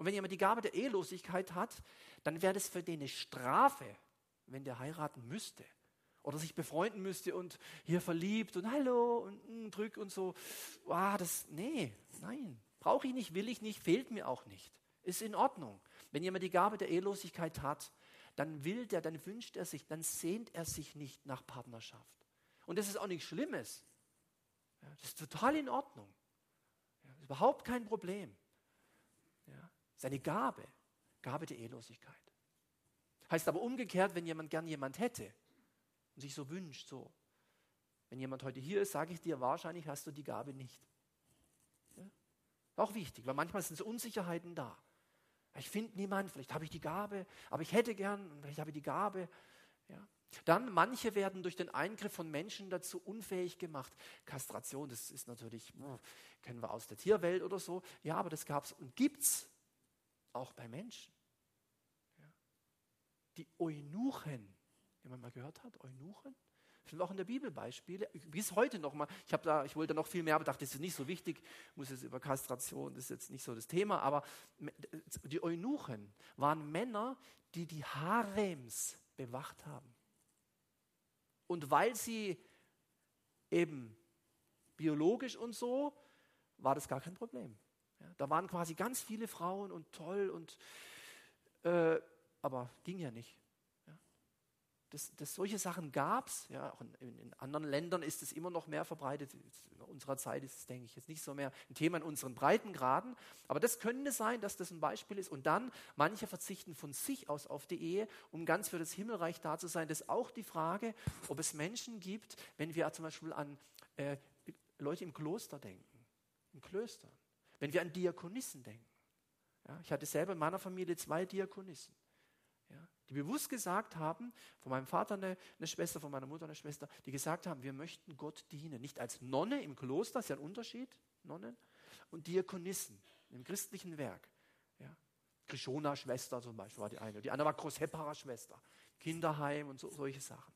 Und wenn jemand die Gabe der Ehelosigkeit hat, dann wäre das für den eine Strafe, wenn der heiraten müsste oder sich befreunden müsste und hier verliebt und hallo und mm, drück und so. Ah, das, nee, nein, brauche ich nicht, will ich nicht, fehlt mir auch nicht. Ist in Ordnung. Wenn jemand die Gabe der Ehelosigkeit hat, dann will der, dann wünscht er sich, dann sehnt er sich nicht nach Partnerschaft. Und das ist auch nichts Schlimmes. Das ist total in Ordnung. Überhaupt kein Problem. Seine Gabe, Gabe der Ehelosigkeit. Heißt aber umgekehrt, wenn jemand gern jemand hätte und sich so wünscht, so, wenn jemand heute hier ist, sage ich dir, wahrscheinlich hast du die Gabe nicht. Ja? Auch wichtig, weil manchmal sind so Unsicherheiten da. Ich finde niemanden, vielleicht habe ich die Gabe, aber ich hätte gern, vielleicht habe ich die Gabe. Ja? Dann, manche werden durch den Eingriff von Menschen dazu unfähig gemacht. Kastration, das ist natürlich, kennen wir aus der Tierwelt oder so. Ja, aber das gab es und gibt es auch bei Menschen. Ja. Die Eunuchen, die man mal gehört hat, Eunuchen, sind auch in der Bibel Beispiele. Bis heute noch mal. Ich da, ich wollte noch viel mehr, aber dachte, das ist nicht so wichtig. Ich muss jetzt über Kastration, das ist jetzt nicht so das Thema. Aber die Eunuchen waren Männer, die die Harems bewacht haben. Und weil sie eben biologisch und so, war das gar kein Problem. Ja, da waren quasi ganz viele Frauen und toll und äh, aber ging ja nicht. Das, das, solche Sachen gab es. Ja, auch in, in, anderen Ländern ist es immer noch mehr verbreitet. In unserer Zeit ist es, denke ich, jetzt nicht so mehr ein Thema in unseren Breitengraden. Aber das könnte sein, dass das ein Beispiel ist. Und dann, manche verzichten von sich aus auf die Ehe, um ganz für das Himmelreich da zu sein. Das ist auch die Frage, ob es Menschen gibt, wenn wir zum Beispiel an äh, Leute im Kloster denken, in Klöstern, wenn wir an Diakonissen denken. Ja, ich hatte selber in meiner Familie zwei Diakonissen die bewusst gesagt haben, von meinem Vater eine, eine, Schwester, von meiner Mutter eine Schwester, die gesagt haben, wir möchten Gott dienen. Nicht als Nonne im Kloster, ist ja ein Unterschied, Nonnen, und Diakonissen im christlichen Werk. Ja. Krishona-Schwester zum Beispiel war die eine. Die andere war Großhepparer-Schwester. Kinderheim und so, solche Sachen.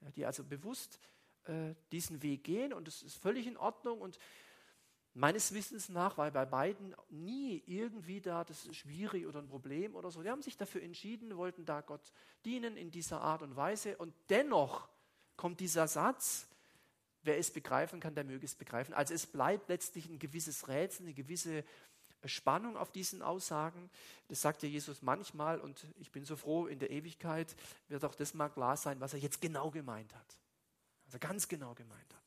Ja, die also bewusst äh, diesen Weg gehen und das ist völlig in Ordnung und Meines Wissens nach war bei beiden nie irgendwie da das ist schwierig oder ein Problem oder so. Die haben sich dafür entschieden, wollten da Gott dienen in dieser Art und Weise. Und dennoch kommt dieser Satz, wer es begreifen kann, der möge es begreifen. Also es bleibt letztlich ein gewisses Rätsel, eine gewisse Spannung auf diesen Aussagen. Das sagt ja Jesus manchmal und ich bin so froh, in der Ewigkeit wird auch das mal klar sein, was er jetzt genau gemeint hat. Er ganz genau gemeint hat.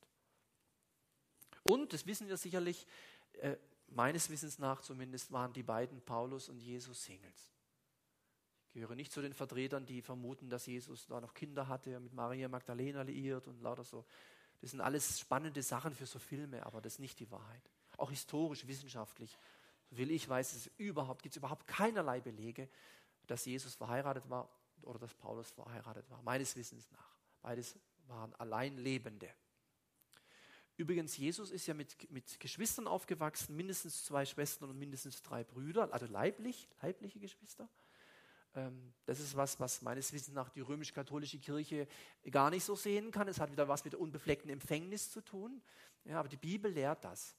Und, das wissen wir sicherlich, äh, meines Wissens nach zumindest, waren die beiden Paulus und Jesus Singles. Ich gehöre nicht zu den Vertretern, die vermuten, dass Jesus da noch Kinder hatte, mit Maria Magdalena liiert und lauter so. Das sind alles spannende Sachen für so Filme, aber das ist nicht die Wahrheit. Auch historisch, wissenschaftlich, so will ich weiß, es überhaupt, gibt es überhaupt keinerlei Belege, dass Jesus verheiratet war oder dass Paulus verheiratet war. Meines Wissens nach. Beides waren Alleinlebende. Übrigens, Jesus ist ja mit, mit Geschwistern aufgewachsen, mindestens zwei Schwestern und mindestens drei Brüder, also leiblich, leibliche Geschwister. Ähm, das ist was, was meines Wissens nach die römisch-katholische Kirche gar nicht so sehen kann. Es hat wieder was mit der unbefleckten Empfängnis zu tun. Ja, aber die Bibel lehrt das.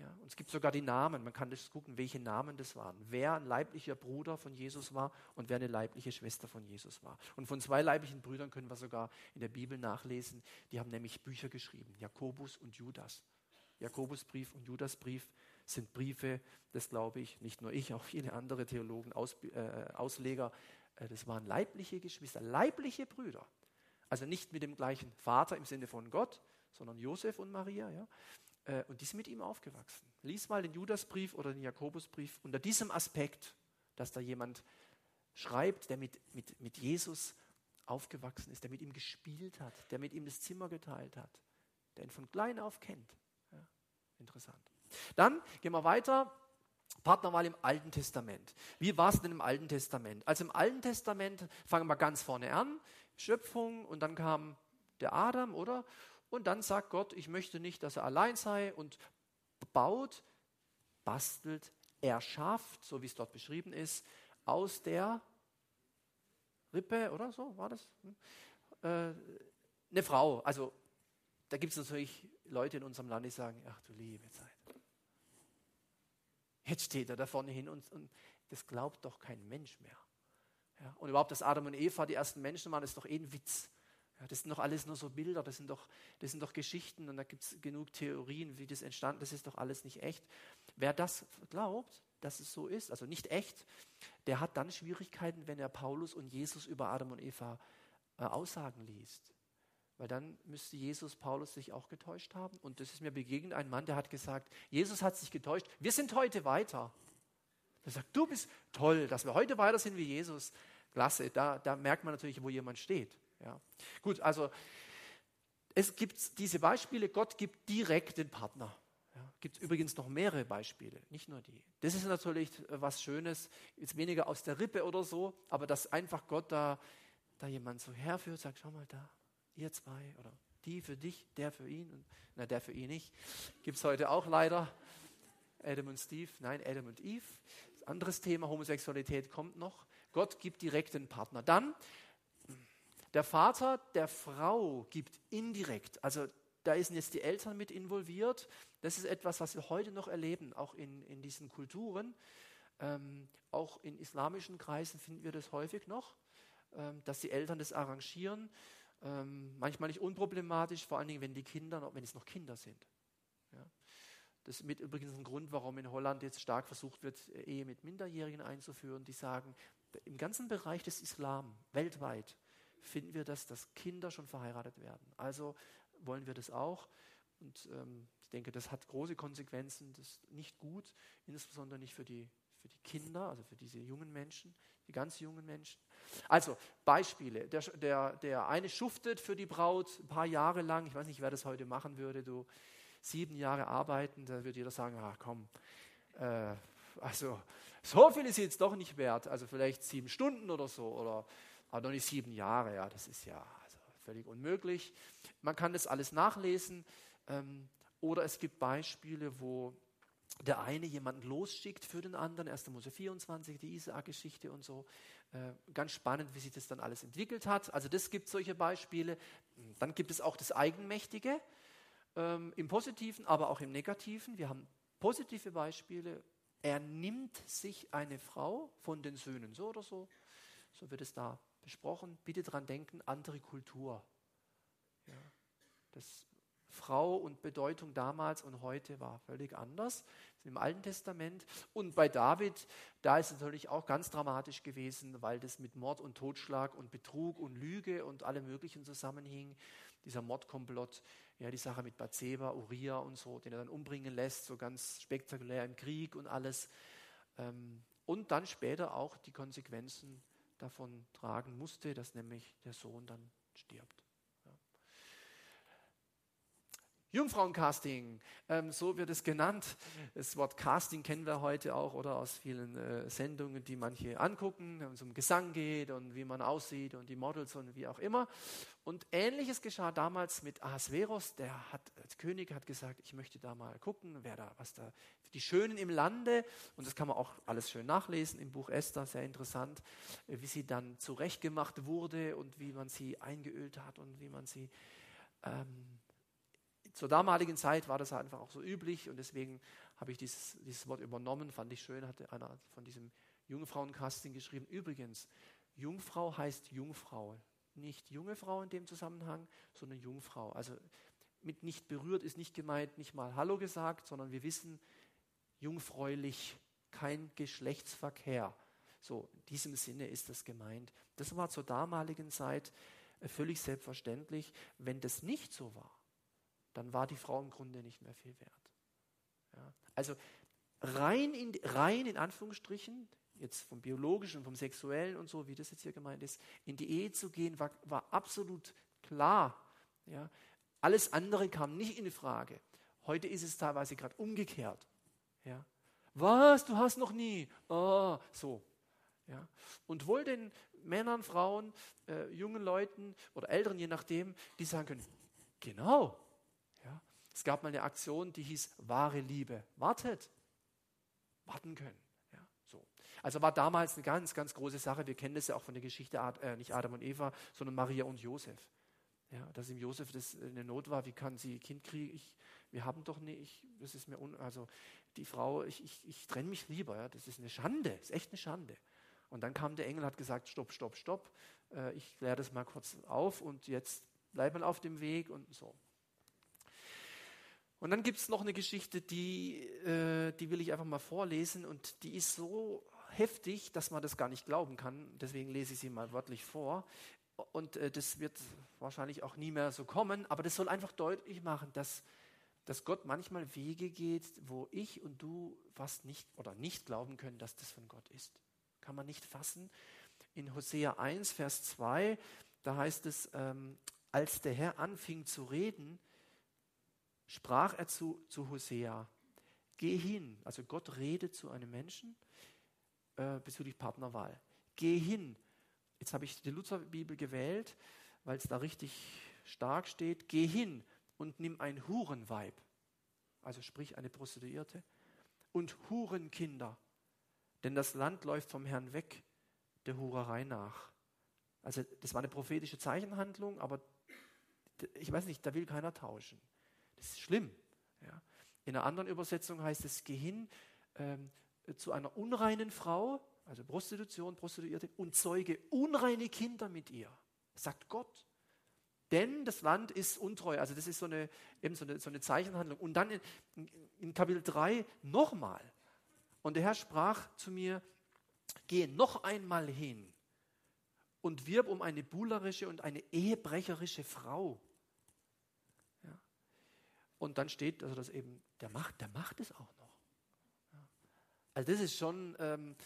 Ja, und es gibt sogar die Namen. Man kann das gucken, welche Namen das waren. Wer ein leiblicher Bruder von Jesus war und wer eine leibliche Schwester von Jesus war. Und von zwei leiblichen Brüdern können wir sogar in der Bibel nachlesen. Die haben nämlich Bücher geschrieben. Jakobus und Judas. Jakobusbrief und Judasbrief sind Briefe, das glaube ich, nicht nur ich, auch viele andere Theologen, Aus, äh, Ausleger. Äh, das waren leibliche Geschwister, leibliche Brüder. Also nicht mit dem gleichen Vater im Sinne von Gott, sondern Josef und Maria. Ja? Äh, und die sind mit ihm aufgewachsen. Lies mal den Judasbrief oder den Jakobusbrief unter diesem Aspekt, dass da jemand schreibt, der mit, mit, mit Jesus aufgewachsen ist, der mit ihm gespielt hat, der mit ihm das Zimmer geteilt hat, der ihn von klein auf kennt. Ja, interessant. Dann gehen wir weiter. Partnerwahl im Alten Testament. Wie war es denn im Alten Testament? Also im Alten Testament fangen wir ganz vorne an, Schöpfung und dann kam der Adam, oder? Und dann sagt Gott, ich möchte nicht, dass er allein sei und baut, bastelt, erschafft, so wie es dort beschrieben ist, aus der Rippe oder so war das, hm? äh, eine Frau. Also da gibt es natürlich Leute in unserem Land, die sagen, ach du liebe Zeit. Jetzt steht er da vorne hin und, und das glaubt doch kein Mensch mehr. Ja, und überhaupt, dass Adam und Eva die ersten Menschen waren, ist doch eh ein Witz. Ja, das sind doch alles nur so Bilder, das sind doch, das sind doch Geschichten und da gibt es genug Theorien, wie das entstanden ist, das ist doch alles nicht echt. Wer das glaubt, dass es so ist, also nicht echt, der hat dann Schwierigkeiten, wenn er Paulus und Jesus über Adam und Eva äh, Aussagen liest. Weil dann müsste Jesus Paulus sich auch getäuscht haben. Und das ist mir begegnet, ein Mann, der hat gesagt, Jesus hat sich getäuscht, wir sind heute weiter. Er sagt, du bist toll, dass wir heute weiter sind wie Jesus. Klasse, da, da merkt man natürlich, wo jemand steht. Ja. Gut, also es gibt diese Beispiele, Gott gibt direkt den Partner. Ja. Gibt übrigens noch mehrere Beispiele, nicht nur die. Das ist natürlich was Schönes, jetzt weniger aus der Rippe oder so, aber dass einfach Gott da, da jemand so herführt, sagt, schau mal da, ihr zwei oder die für dich, der für ihn und na, der für ihn nicht. Gibt es heute auch leider. Adam und Steve, nein, Adam und Eve. Anderes Thema, Homosexualität kommt noch. Gott gibt direkt den Partner. Dann der Vater der Frau gibt indirekt, also da sind jetzt die Eltern mit involviert. Das ist etwas, was wir heute noch erleben, auch in, in diesen Kulturen. Ähm, auch in islamischen Kreisen finden wir das häufig noch, ähm, dass die Eltern das arrangieren. Ähm, manchmal nicht unproblematisch, vor allen Dingen, wenn die Kinder, wenn es noch Kinder sind. Ja. Das ist mit übrigens ein Grund, warum in Holland jetzt stark versucht wird, Ehe mit Minderjährigen einzuführen. Die sagen, im ganzen Bereich des Islam, weltweit, finden wir das, dass Kinder schon verheiratet werden. Also wollen wir das auch. Und ähm, ich denke, das hat große Konsequenzen. Das ist nicht gut, insbesondere nicht für die, für die Kinder, also für diese jungen Menschen, die ganz jungen Menschen. Also Beispiele. Der, der, der eine schuftet für die Braut ein paar Jahre lang. Ich weiß nicht, wer das heute machen würde. Du sieben Jahre arbeiten, da würde jeder sagen, ach komm, äh, also so viel ist jetzt doch nicht wert. Also vielleicht sieben Stunden oder so oder aber noch nicht sieben Jahre, ja, das ist ja also völlig unmöglich. Man kann das alles nachlesen. Ähm, oder es gibt Beispiele, wo der eine jemanden losschickt für den anderen, 1. Mose 24, die Isaak-Geschichte und so. Äh, ganz spannend, wie sich das dann alles entwickelt hat. Also das gibt solche Beispiele. Dann gibt es auch das Eigenmächtige ähm, im Positiven, aber auch im Negativen. Wir haben positive Beispiele. Er nimmt sich eine Frau von den Söhnen, so oder so. So wird es da besprochen. Bitte daran denken, andere Kultur. Ja, das Frau und Bedeutung damals und heute war völlig anders im Alten Testament. Und bei David, da ist es natürlich auch ganz dramatisch gewesen, weil das mit Mord und Totschlag und Betrug und Lüge und allem Möglichen zusammenhing. Dieser Mordkomplott, ja, die Sache mit Bathseba, Uriah und so, den er dann umbringen lässt, so ganz spektakulär im Krieg und alles. Ähm, und dann später auch die Konsequenzen davon tragen musste, dass nämlich der Sohn dann stirbt. Jungfrauencasting, ähm, so wird es genannt. Das Wort Casting kennen wir heute auch oder aus vielen äh, Sendungen, die manche angucken, wenn es um Gesang geht und wie man aussieht und die Models und wie auch immer. Und ähnliches geschah damals mit Ahasveros, der hat als König hat gesagt, ich möchte da mal gucken, wer da, was da, die Schönen im Lande, und das kann man auch alles schön nachlesen im Buch Esther, sehr interessant, äh, wie sie dann zurechtgemacht wurde und wie man sie eingeölt hat und wie man sie ähm, zur damaligen Zeit war das einfach auch so üblich und deswegen habe ich dieses, dieses Wort übernommen, fand ich schön, hatte einer von diesem Jungfrauencasting geschrieben. Übrigens, Jungfrau heißt Jungfrau, nicht junge Frau in dem Zusammenhang, sondern Jungfrau. Also mit nicht berührt ist nicht gemeint, nicht mal Hallo gesagt, sondern wir wissen, jungfräulich, kein Geschlechtsverkehr. So, in diesem Sinne ist das gemeint. Das war zur damaligen Zeit äh, völlig selbstverständlich. Wenn das nicht so war, dann war die Frau im Grunde nicht mehr viel wert. Ja. Also rein in, rein in Anführungsstrichen, jetzt vom biologischen, vom sexuellen und so, wie das jetzt hier gemeint ist, in die Ehe zu gehen, war, war absolut klar. Ja. Alles andere kam nicht in Frage. Heute ist es teilweise gerade umgekehrt. Ja. Was, du hast noch nie? Oh, so. Ja. Und wohl den Männern, Frauen, äh, jungen Leuten oder Älteren, je nachdem, die sagen können, genau, es gab mal eine Aktion, die hieß wahre Liebe. Wartet. Warten können. Ja, so. Also war damals eine ganz, ganz große Sache. Wir kennen das ja auch von der Geschichte, äh, nicht Adam und Eva, sondern Maria und Josef. Ja, dass ihm Josef das eine Not war, wie kann sie Kind kriegen? Ich, wir haben doch nicht, das ist mir, un, also die Frau, ich, ich, ich trenne mich lieber, ja, das ist eine Schande, ist echt eine Schande. Und dann kam der Engel, hat gesagt, stopp, stopp, stopp, äh, ich kläre das mal kurz auf und jetzt bleib mal auf dem Weg und so. Und dann gibt es noch eine Geschichte, die, äh, die will ich einfach mal vorlesen und die ist so heftig, dass man das gar nicht glauben kann. Deswegen lese ich sie mal wörtlich vor. Und äh, das wird wahrscheinlich auch nie mehr so kommen, aber das soll einfach deutlich machen, dass, dass Gott manchmal Wege geht, wo ich und du fast nicht oder nicht glauben können, dass das von Gott ist. Kann man nicht fassen. In Hosea 1, Vers 2, da heißt es, ähm, als der Herr anfing zu reden, sprach er zu, zu Hosea, geh hin, also Gott redet zu einem Menschen äh, bezüglich Partnerwahl. Geh hin. Jetzt habe ich die Lutherbibel gewählt, weil es da richtig stark steht. Geh hin und nimm ein Hurenweib, also sprich eine Prostituierte, und Hurenkinder, denn das Land läuft vom Herrn weg, der Hurerei nach. Also das war eine prophetische Zeichenhandlung, aber ich weiß nicht, da will keiner tauschen. Das ist schlimm. Ja. In einer anderen Übersetzung heißt es, geh hin ähm, zu einer unreinen Frau, also Prostitution, Prostituierte, und zeuge unreine Kinder mit ihr. sagt Gott. Denn das Land ist untreu. Also das ist so eine, eben so eine, so eine Zeichenhandlung. Und dann in, in Kapitel 3 nochmal. Und der Herr sprach zu mir, geh noch einmal hin und wirb um eine buhlerische und eine ehebrecherische Frau. Und dann steht, also das eben, der macht, der macht es auch noch. Also das ist schon, ähm,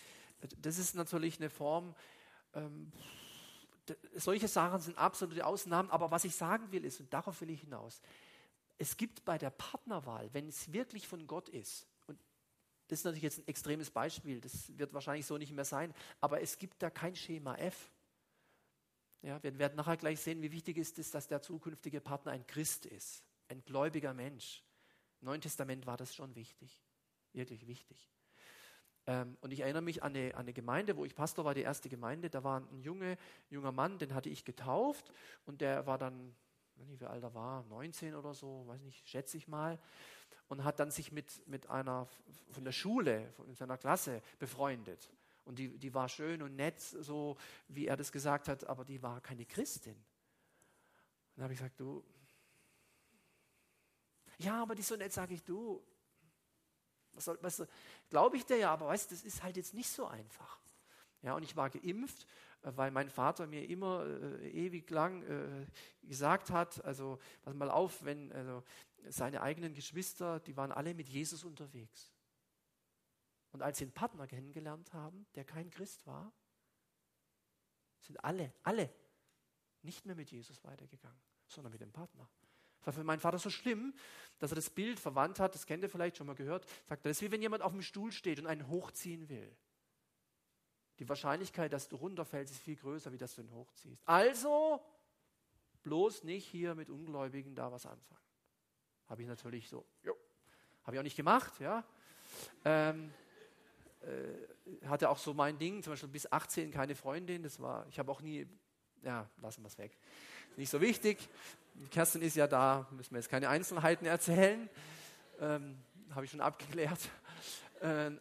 das ist natürlich eine Form, ähm, solche Sachen sind absolute Ausnahmen, aber was ich sagen will ist, und darauf will ich hinaus, es gibt bei der Partnerwahl, wenn es wirklich von Gott ist, und das ist natürlich jetzt ein extremes Beispiel, das wird wahrscheinlich so nicht mehr sein, aber es gibt da kein Schema F. Ja, wir werden nachher gleich sehen, wie wichtig ist es, dass der zukünftige Partner ein Christ ist, ein gläubiger Mensch. Im Neuen Testament war das schon wichtig, wirklich wichtig. Ähm, und ich erinnere mich an eine, an eine, Gemeinde, wo ich Pastor war, die erste Gemeinde. Da war ein junge, junger Mann, den hatte ich getauft und der war dann, ich weiß nicht, wie alt er war, 19 oder so, weiß nicht, schätze ich mal. Und hat dann sich mit, mit einer von der Schule, von seiner Klasse befreundet. Und die, die war schön und nett, so wie er das gesagt hat, aber die war keine Christin. Und dann habe ich gesagt, du, ja, aber die so nett, sage ich, du, was soll, was, glaube ich dir ja, aber weißt, das ist halt jetzt nicht so einfach. Ja, und ich war geimpft, äh, weil mein Vater mir immer äh, ewig lang äh, gesagt hat, also pass mal auf, wenn also, seine eigenen Geschwister, die waren alle mit Jesus unterwegs. Und als sie einen Partner kennengelernt haben, der kein Christ war, sind alle, alle nicht mehr mit Jesus weitergegangen, sondern mit dem Partner. Das war für meinen Vater so schlimm, dass er das Bild verwandt hat, das kennt ihr vielleicht schon mal gehört, sagt er, das ist wie wenn jemand auf dem Stuhl steht und einen hochziehen will. Die Wahrscheinlichkeit, dass du runterfällst, ist viel größer, wie dass du ihn hochziehst. Also bloß nicht hier mit Ungläubigen da was anfangen. Habe ich natürlich so, jo, habe ich auch nicht gemacht, ja. Ähm, äh, hatte auch so mein Ding, zum Beispiel bis 18 keine Freundin, das war, ich habe auch nie, ja, lassen wir es weg. Nicht so wichtig. Kerstin ist ja da, müssen wir jetzt keine Einzelheiten erzählen. Ähm, habe ich schon abgeklärt. Ähm,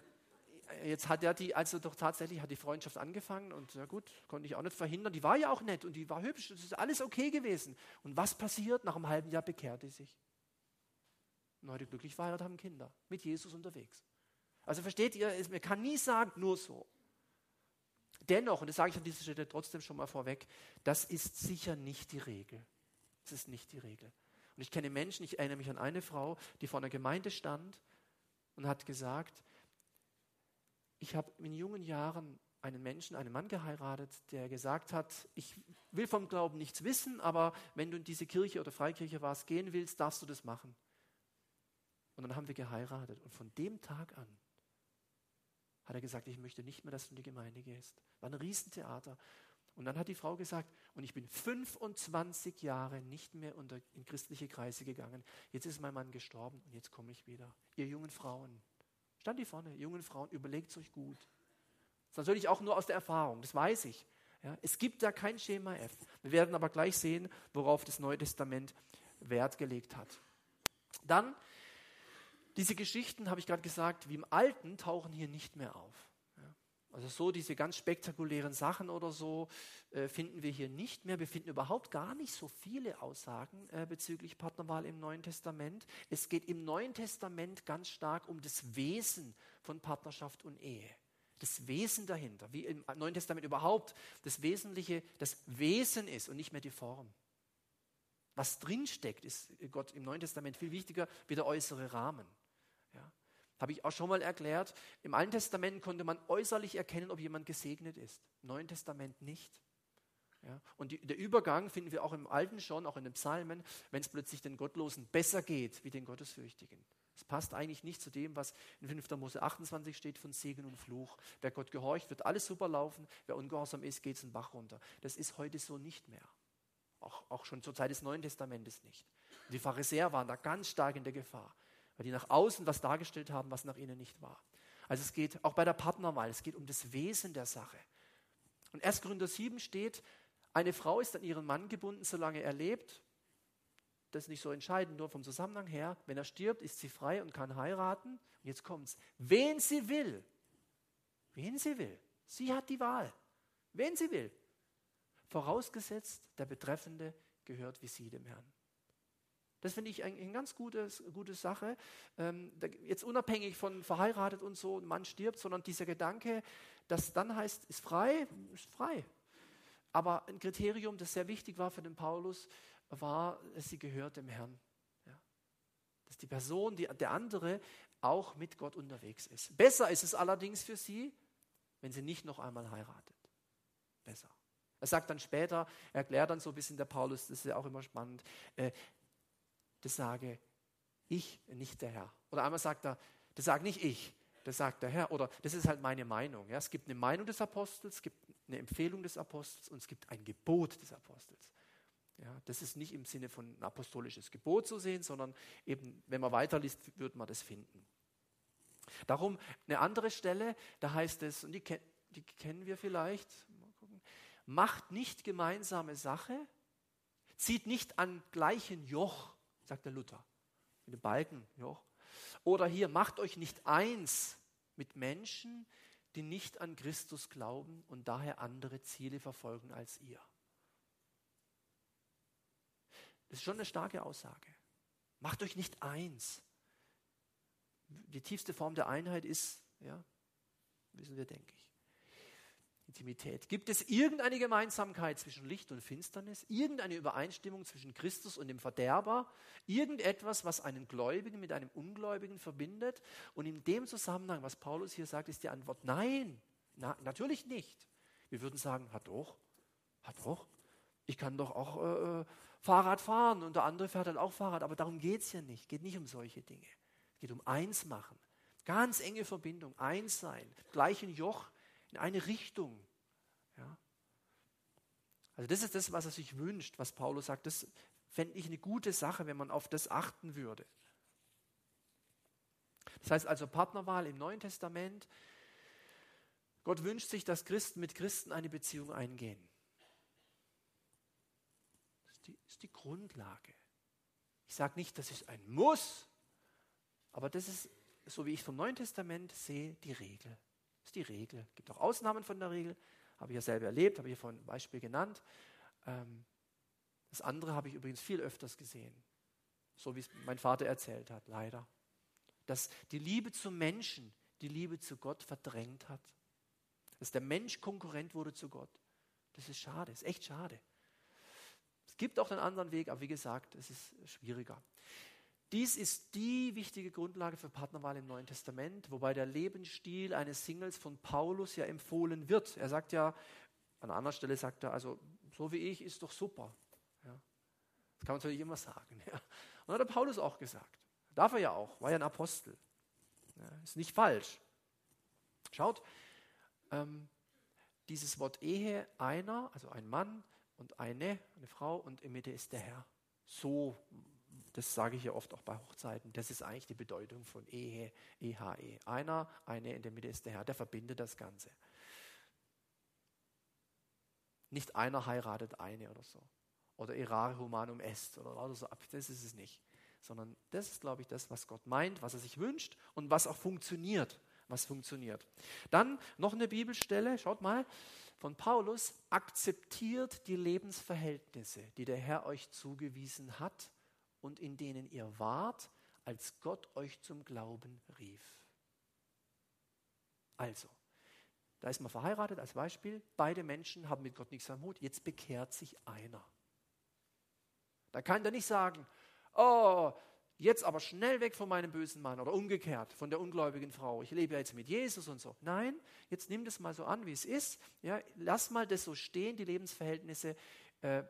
jetzt hat er die, also doch tatsächlich hat die Freundschaft angefangen und ja gut, konnte ich auch nicht verhindern. Die war ja auch nett und die war hübsch, das ist alles okay gewesen. Und was passiert? Nach einem halben Jahr bekehrte sie sich. Und heute glücklich verheiratet haben Kinder, mit Jesus unterwegs. Also versteht ihr, man kann nie sagen, nur so. Dennoch, und das sage ich an dieser Stelle trotzdem schon mal vorweg, das ist sicher nicht die Regel. Das ist nicht die Regel. Und ich kenne Menschen, ich erinnere mich an eine Frau, die vor einer Gemeinde stand und hat gesagt, ich habe in jungen Jahren einen Menschen, einen Mann geheiratet, der gesagt hat, ich will vom Glauben nichts wissen, aber wenn du in diese Kirche oder Freikirche warst, gehen willst, darfst du das machen. Und dann haben wir geheiratet. Und von dem Tag an hat er gesagt, ich möchte nicht mehr, dass du in die Gemeinde gehst. War ein Riesentheater. Und dann hat die Frau gesagt, und ich bin 25 Jahre nicht mehr unter, in christliche Kreise gegangen. Jetzt ist mein Mann gestorben und jetzt komme ich wieder. Ihr jungen Frauen, stand die vorne, jungen Frauen, überlegt es euch gut. Das ist natürlich auch nur aus der Erfahrung, das weiß ich. Ja, es gibt da kein Schema F. Wir werden aber gleich sehen, worauf das Neue Testament Wert gelegt hat. Dann diese Geschichten, habe ich gerade gesagt, wie im Alten, tauchen hier nicht mehr auf. Also so diese ganz spektakulären Sachen oder so äh, finden wir hier nicht mehr. Wir finden überhaupt gar nicht so viele Aussagen äh, bezüglich Partnerwahl im Neuen Testament. Es geht im Neuen Testament ganz stark um das Wesen von Partnerschaft und Ehe. Das Wesen dahinter, wie im Neuen Testament überhaupt das Wesentliche, das Wesen ist und nicht mehr die Form. Was drinsteckt, ist Gott im Neuen Testament viel wichtiger wie der äußere Rahmen. Habe ich auch schon mal erklärt. Im Alten Testament konnte man äußerlich erkennen, ob jemand gesegnet ist. Im Neuen Testament nicht. Ja, und die, der Übergang finden wir auch im Alten schon, auch in den Psalmen, wenn es plötzlich den Gottlosen besser geht wie den Gottesfürchtigen. Es passt eigentlich nicht zu dem, was in 5. Mose 28 steht von Segen und Fluch. Wer Gott gehorcht, wird alles super laufen. Wer ungehorsam ist, geht es den Bach runter. Das ist heute so nicht mehr. Auch, auch schon zur Zeit des Neuen Testamentes nicht. die Pharisäer waren da ganz stark in der Gefahr weil die nach außen was dargestellt haben, was nach innen nicht war. Also es geht auch bei der Partnerwahl, es geht um das Wesen der Sache. Und 1. Korinther 7 steht, eine Frau ist an ihren Mann gebunden, solange er lebt. Das ist nicht so entscheidend, nur vom Zusammenhang her. Wenn er stirbt, ist sie frei und kann heiraten. Und jetzt kommt es. Wen sie will. Wen sie will. Sie hat die Wahl. Wen sie will. Vorausgesetzt, der Betreffende gehört wie sie dem Herrn. Das finde ich eine ganz gute, gute Sache. Ähm, jetzt unabhängig von verheiratet und so, ein Mann stirbt, sondern dieser Gedanke, das dann heißt, ist frei, ist frei. Aber ein Kriterium, das sehr wichtig war für den Paulus, war, sie gehört dem Herrn. Ja. Dass die Person, die, der andere, auch mit Gott unterwegs ist. Besser ist es allerdings für sie, wenn sie nicht noch einmal heiratet. Besser. Er sagt dann später, er erklärt dann so ein bisschen der Paulus, das ist ja auch immer spannend, äh, das sage ich, nicht der Herr. Oder einmal sagt er, das sage nicht ich, das sagt der Herr. Oder das ist halt meine Meinung. Ja. Es gibt eine Meinung des Apostels, es gibt eine Empfehlung des Apostels und es gibt ein Gebot des Apostels. Ja, das ist nicht im Sinne von ein apostolisches Gebot zu sehen, sondern eben, wenn man weiterliest, wird man das finden. Darum eine andere Stelle, da heißt es, und die, die kennen wir vielleicht, macht nicht gemeinsame Sache, zieht nicht an gleichen Joch, sagt der Luther, mit dem Balkenjoch. Oder hier, macht euch nicht eins mit Menschen, die nicht an Christus glauben und daher andere Ziele verfolgen als ihr. Das ist schon eine starke Aussage. Macht euch nicht eins. Die tiefste Form der Einheit ist, ja, wissen wir, denke ich. Intimität. Gibt es irgendeine Gemeinsamkeit zwischen Licht und Finsternis? Irgendeine Übereinstimmung zwischen Christus und dem Verderber? Irgendetwas, was einen Gläubigen mit einem Ungläubigen verbindet? Und in dem Zusammenhang, was Paulus hier sagt, ist die Antwort nein, na, natürlich nicht. Wir würden sagen, hat doch, hat doch. Ich kann doch auch äh, äh, Fahrrad fahren und der andere fährt halt auch Fahrrad, aber darum geht es ja nicht. Geht nicht um solche Dinge. Es geht um eins machen. Ganz enge Verbindung, eins sein, gleichen Joch in eine Richtung. Ja? Also das ist das, was er sich wünscht, was Paulus sagt. Das fände ich eine gute Sache, wenn man auf das achten würde. Das heißt also Partnerwahl im Neuen Testament. Gott wünscht sich, dass Christen mit Christen eine Beziehung eingehen. Das ist die, ist die Grundlage. Ich sage nicht, das ist ein Muss, aber das ist, so wie ich vom Neuen Testament sehe, die Regel. Das ist die Regel. Es gibt auch Ausnahmen von der Regel. Habe ich ja selber erlebt, habe ich vorhin ein Beispiel genannt. Ähm, das andere habe ich übrigens viel öfters gesehen. So wie es mein Vater erzählt hat, leider. Dass die Liebe zum Menschen die Liebe zu Gott verdrängt hat. Dass der Mensch Konkurrent wurde zu Gott. Das ist schade, ist echt schade. Es gibt auch einen anderen Weg, aber wie gesagt, es ist schwieriger. Dies ist die wichtige Grundlage für Partnerwahl im Neuen Testament, wobei der Lebensstil eines Singles von Paulus ja empfohlen wird. Er sagt ja, an einer anderen Stelle sagt er, also so wie ich ist doch super. Ja. Das kann man natürlich immer sagen. Ja. Und hat der Paulus auch gesagt. Darf er ja auch, war ja ein Apostel. Ja, ist nicht falsch. Schaut, ähm, dieses Wort Ehe, einer, also ein Mann und eine, eine Frau und in Mitte ist der Herr. So das sage ich ja oft auch bei Hochzeiten, das ist eigentlich die Bedeutung von Ehe, EHE. E. Einer, eine, in der Mitte ist der Herr, der verbindet das Ganze. Nicht einer heiratet eine oder so. Oder erare humanum est oder so. Das ist es nicht. Sondern das ist, glaube ich, das, was Gott meint, was er sich wünscht und was auch funktioniert. Was funktioniert. Dann noch eine Bibelstelle, schaut mal, von Paulus, akzeptiert die Lebensverhältnisse, die der Herr euch zugewiesen hat und in denen ihr wart, als Gott euch zum Glauben rief. Also, da ist man verheiratet als Beispiel. Beide Menschen haben mit Gott nichts am Hut. Jetzt bekehrt sich einer. Da kann der nicht sagen, oh, jetzt aber schnell weg von meinem bösen Mann oder umgekehrt von der ungläubigen Frau. Ich lebe ja jetzt mit Jesus und so. Nein, jetzt nimm das mal so an, wie es ist. Ja, lass mal das so stehen, die Lebensverhältnisse. Äh,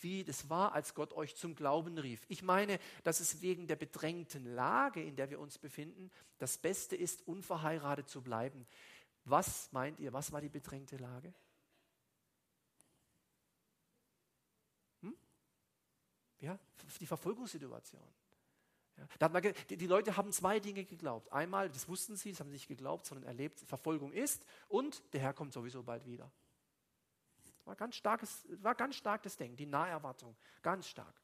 wie das war, als Gott euch zum Glauben rief. Ich meine, dass es wegen der bedrängten Lage, in der wir uns befinden, das Beste ist, unverheiratet zu bleiben. Was meint ihr, was war die bedrängte Lage? Hm? Ja, die Verfolgungssituation. Ja, man, die, die Leute haben zwei Dinge geglaubt. Einmal, das wussten sie, das haben sie nicht geglaubt, sondern erlebt, Verfolgung ist und der Herr kommt sowieso bald wieder. War ganz, starkes, war ganz stark das Denken, die Naherwartung, ganz stark.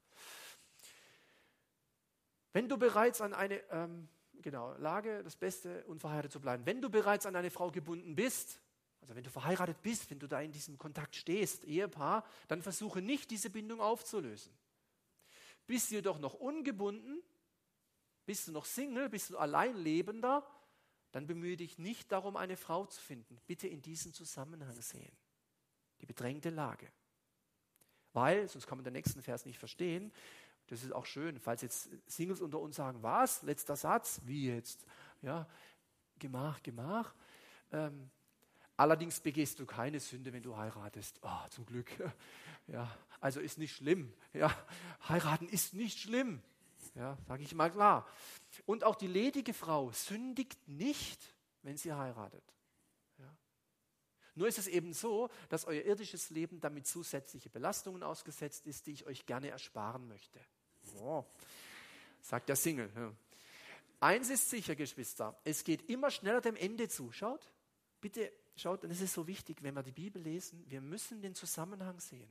Wenn du bereits an eine ähm, genau, Lage, das Beste, unverheiratet zu bleiben, wenn du bereits an eine Frau gebunden bist, also wenn du verheiratet bist, wenn du da in diesem Kontakt stehst, Ehepaar, dann versuche nicht, diese Bindung aufzulösen. Bist du jedoch noch ungebunden, bist du noch Single, bist du Alleinlebender, dann bemühe dich nicht darum, eine Frau zu finden. Bitte in diesem Zusammenhang sehen die bedrängte Lage. Weil, sonst kann man den nächsten Vers nicht verstehen, das ist auch schön, falls jetzt Singles unter uns sagen, was, letzter Satz, wie jetzt? Ja, Gemach, Gemach. Ähm, allerdings begehst du keine Sünde, wenn du heiratest. Oh, zum Glück. *laughs* Ja, also ist nicht schlimm. Ja, heiraten ist nicht schlimm. Ja, sage ich mal klar. Und auch die ledige Frau sündigt nicht, wenn sie heiratet. Nur ist es eben so, dass euer irdisches Leben damit zusätzliche Belastungen ausgesetzt ist, die ich euch gerne ersparen möchte. Oh, sagt der Single. Eins ist sicher, Geschwister, es geht immer schneller dem Ende zu. Schaut, bitte schaut, und es ist so wichtig, wenn wir die Bibel lesen, wir müssen den Zusammenhang sehen.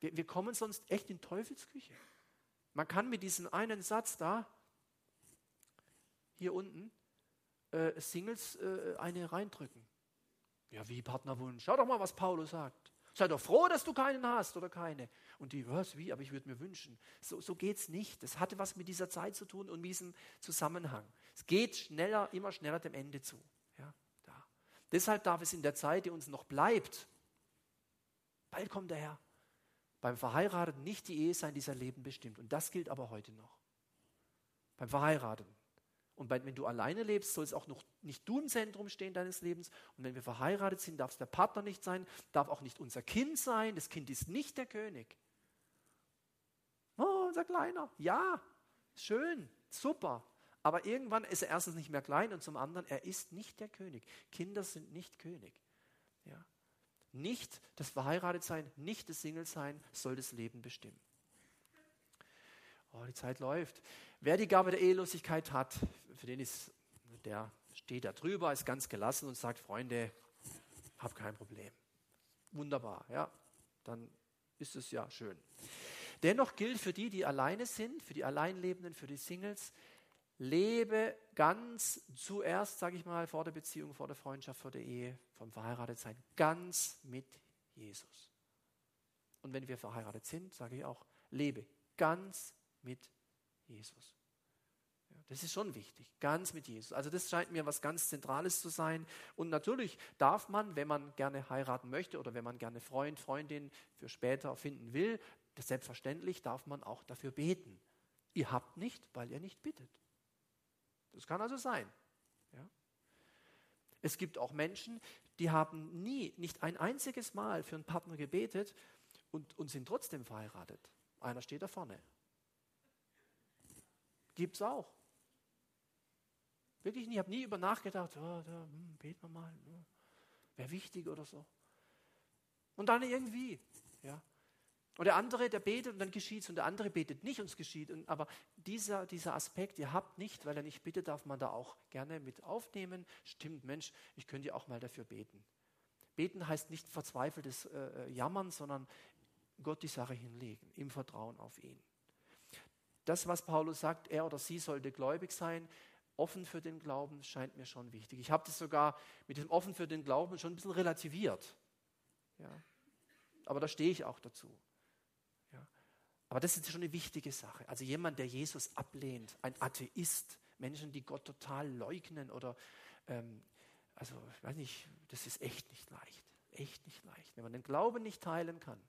Wir, wir kommen sonst echt in Teufelsküche. Man kann mit diesem einen Satz da, hier unten, äh, Singles äh, eine reindrücken. Ja, wie Partnerwunsch? Schau doch mal, was Paulus sagt. Sei doch froh, dass du keinen hast oder keine. Und die, was, wie, aber ich würde mir wünschen. So, so geht es nicht. Das hatte was mit dieser Zeit zu tun und diesem Zusammenhang. Es geht schneller, immer schneller dem Ende zu. Ja, da. Deshalb darf es in der Zeit, die uns noch bleibt, bald kommt der Herr, beim Verheirateten nicht die Ehe sein, die sein Leben bestimmt. Und das gilt aber heute noch. Beim Verheirateten. Und wenn du alleine lebst, soll es auch noch nicht du im Zentrum stehen deines Lebens. Und wenn wir verheiratet sind, darf es der Partner nicht sein, darf auch nicht unser Kind sein. Das Kind ist nicht der König. Oh, unser Kleiner. Ja, schön, super. Aber irgendwann ist er erstens nicht mehr klein und zum anderen, er ist nicht der König. Kinder sind nicht König. Ja. Nicht das Verheiratetsein, nicht das Single-Sein soll das Leben bestimmen. Oh, die Zeit läuft. Wer die Gabe der Ehelosigkeit hat, für den ist, der steht da drüber, ist ganz gelassen und sagt, Freunde, hab kein Problem. Wunderbar, ja, dann ist es ja schön. Dennoch gilt für die, die alleine sind, für die Alleinlebenden, für die Singles, lebe ganz zuerst, sage ich mal, vor der Beziehung, vor der Freundschaft, vor der Ehe, vom Verheiratetsein, ganz mit Jesus. Und wenn wir verheiratet sind, sage ich auch, lebe ganz mit Jesus. Ja, das ist schon wichtig, ganz mit Jesus. Also das scheint mir was ganz Zentrales zu sein. Und natürlich darf man, wenn man gerne heiraten möchte oder wenn man gerne Freund, Freundin für später finden will, selbstverständlich darf man auch dafür beten. Ihr habt nicht, weil ihr nicht bittet. Das kann also sein. Ja? Es gibt auch Menschen, die haben nie, nicht ein einziges Mal für einen Partner gebetet und, und sind trotzdem verheiratet. Einer steht da vorne. Gibt es auch. Wirklich. Ich habe nie über nachgedacht, oh, da, hm, beten wir mal. Hm, Wäre wichtig oder so. Und dann irgendwie. Ja. Und der andere, der betet und dann geschieht es und der andere betet nicht und es geschieht. Und, aber dieser, dieser Aspekt, ihr habt nicht, weil er nicht bittet, darf man da auch gerne mit aufnehmen. Stimmt, Mensch, ich könnte ja auch mal dafür beten. Beten heißt nicht verzweifeltes äh, äh, Jammern, sondern Gott die Sache hinlegen, im Vertrauen auf ihn. Das, was Paulus sagt, er oder sie sollte gläubig sein, offen für den Glauben, scheint mir schon wichtig. Ich habe das sogar mit dem offen für den Glauben schon ein bisschen relativiert. Ja. Aber da stehe ich auch dazu. Aber das ist schon eine wichtige Sache. Also jemand, der Jesus ablehnt, ein Atheist, Menschen, die Gott total leugnen oder, ähm, also ich weiß nicht, das ist echt nicht leicht. Echt nicht leicht. Wenn man den Glauben nicht teilen kann,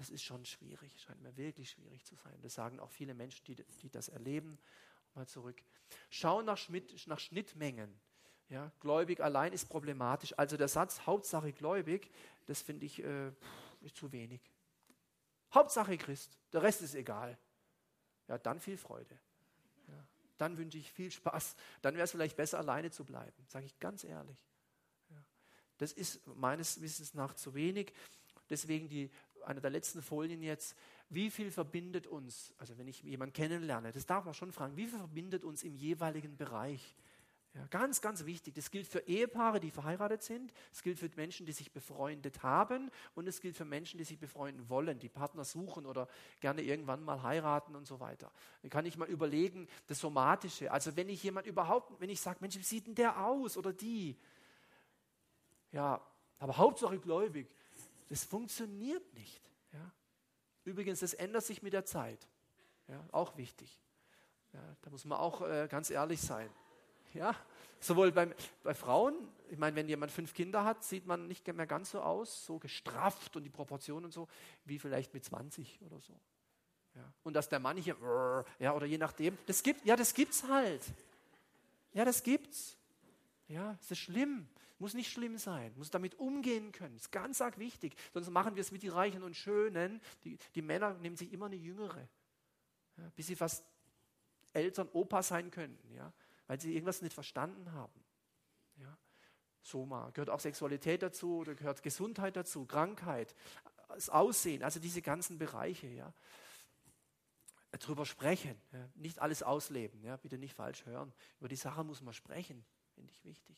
das ist schon schwierig, scheint mir wirklich schwierig zu sein. Das sagen auch viele Menschen, die, die das erleben. Mal zurück. Schau nach, Schmidt, nach Schnittmengen. Ja, gläubig allein ist problematisch. Also der Satz Hauptsache gläubig, das finde ich äh, zu wenig. Hauptsache Christ, der Rest ist egal. Ja, dann viel Freude. Ja, dann wünsche ich viel Spaß. Dann wäre es vielleicht besser, alleine zu bleiben, sage ich ganz ehrlich. Ja, das ist meines Wissens nach zu wenig. Deswegen die, eine der letzten Folien jetzt, wie viel verbindet uns, also wenn ich jemanden kennenlerne, das darf man schon fragen, wie viel verbindet uns im jeweiligen Bereich? Ja, ganz, ganz wichtig. Das gilt für Ehepaare, die verheiratet sind. Es gilt für Menschen, die sich befreundet haben. Und es gilt für Menschen, die sich befreunden wollen, die Partner suchen oder gerne irgendwann mal heiraten und so weiter. Da kann ich mal überlegen, das Somatische. Also wenn ich jemand überhaupt, wenn ich sage, Mensch, wie sieht denn der aus oder die? Ja, aber Hauptsache gläubig. Das funktioniert nicht. Ja. Übrigens, das ändert sich mit der Zeit. Ja, auch wichtig. Ja, da muss man auch äh, ganz ehrlich sein. Ja? Sowohl beim, bei Frauen, ich meine, wenn jemand fünf Kinder hat, sieht man nicht mehr ganz so aus, so gestrafft und die Proportionen und so, wie vielleicht mit 20 oder so. Ja. Und dass der Mann hier, ja, oder je nachdem, das gibt, ja, das gibt's halt. Ja, das gibt's. Ja, es ist schlimm. Muss nicht schlimm sein. Muss damit umgehen können. Ist ganz arg wichtig. Sonst machen wir es mit die Reichen und Schönen. Die, die Männer nehmen sich immer eine Jüngere. Ja, bis sie fast Eltern, Opa sein könnten. Ja weil sie irgendwas nicht verstanden haben. Ja? Soma. Gehört auch Sexualität dazu, da gehört Gesundheit dazu, Krankheit, das Aussehen, also diese ganzen Bereiche. Ja. Drüber sprechen, ja. nicht alles ausleben, ja. bitte nicht falsch hören. Über die Sache muss man sprechen, finde ich wichtig.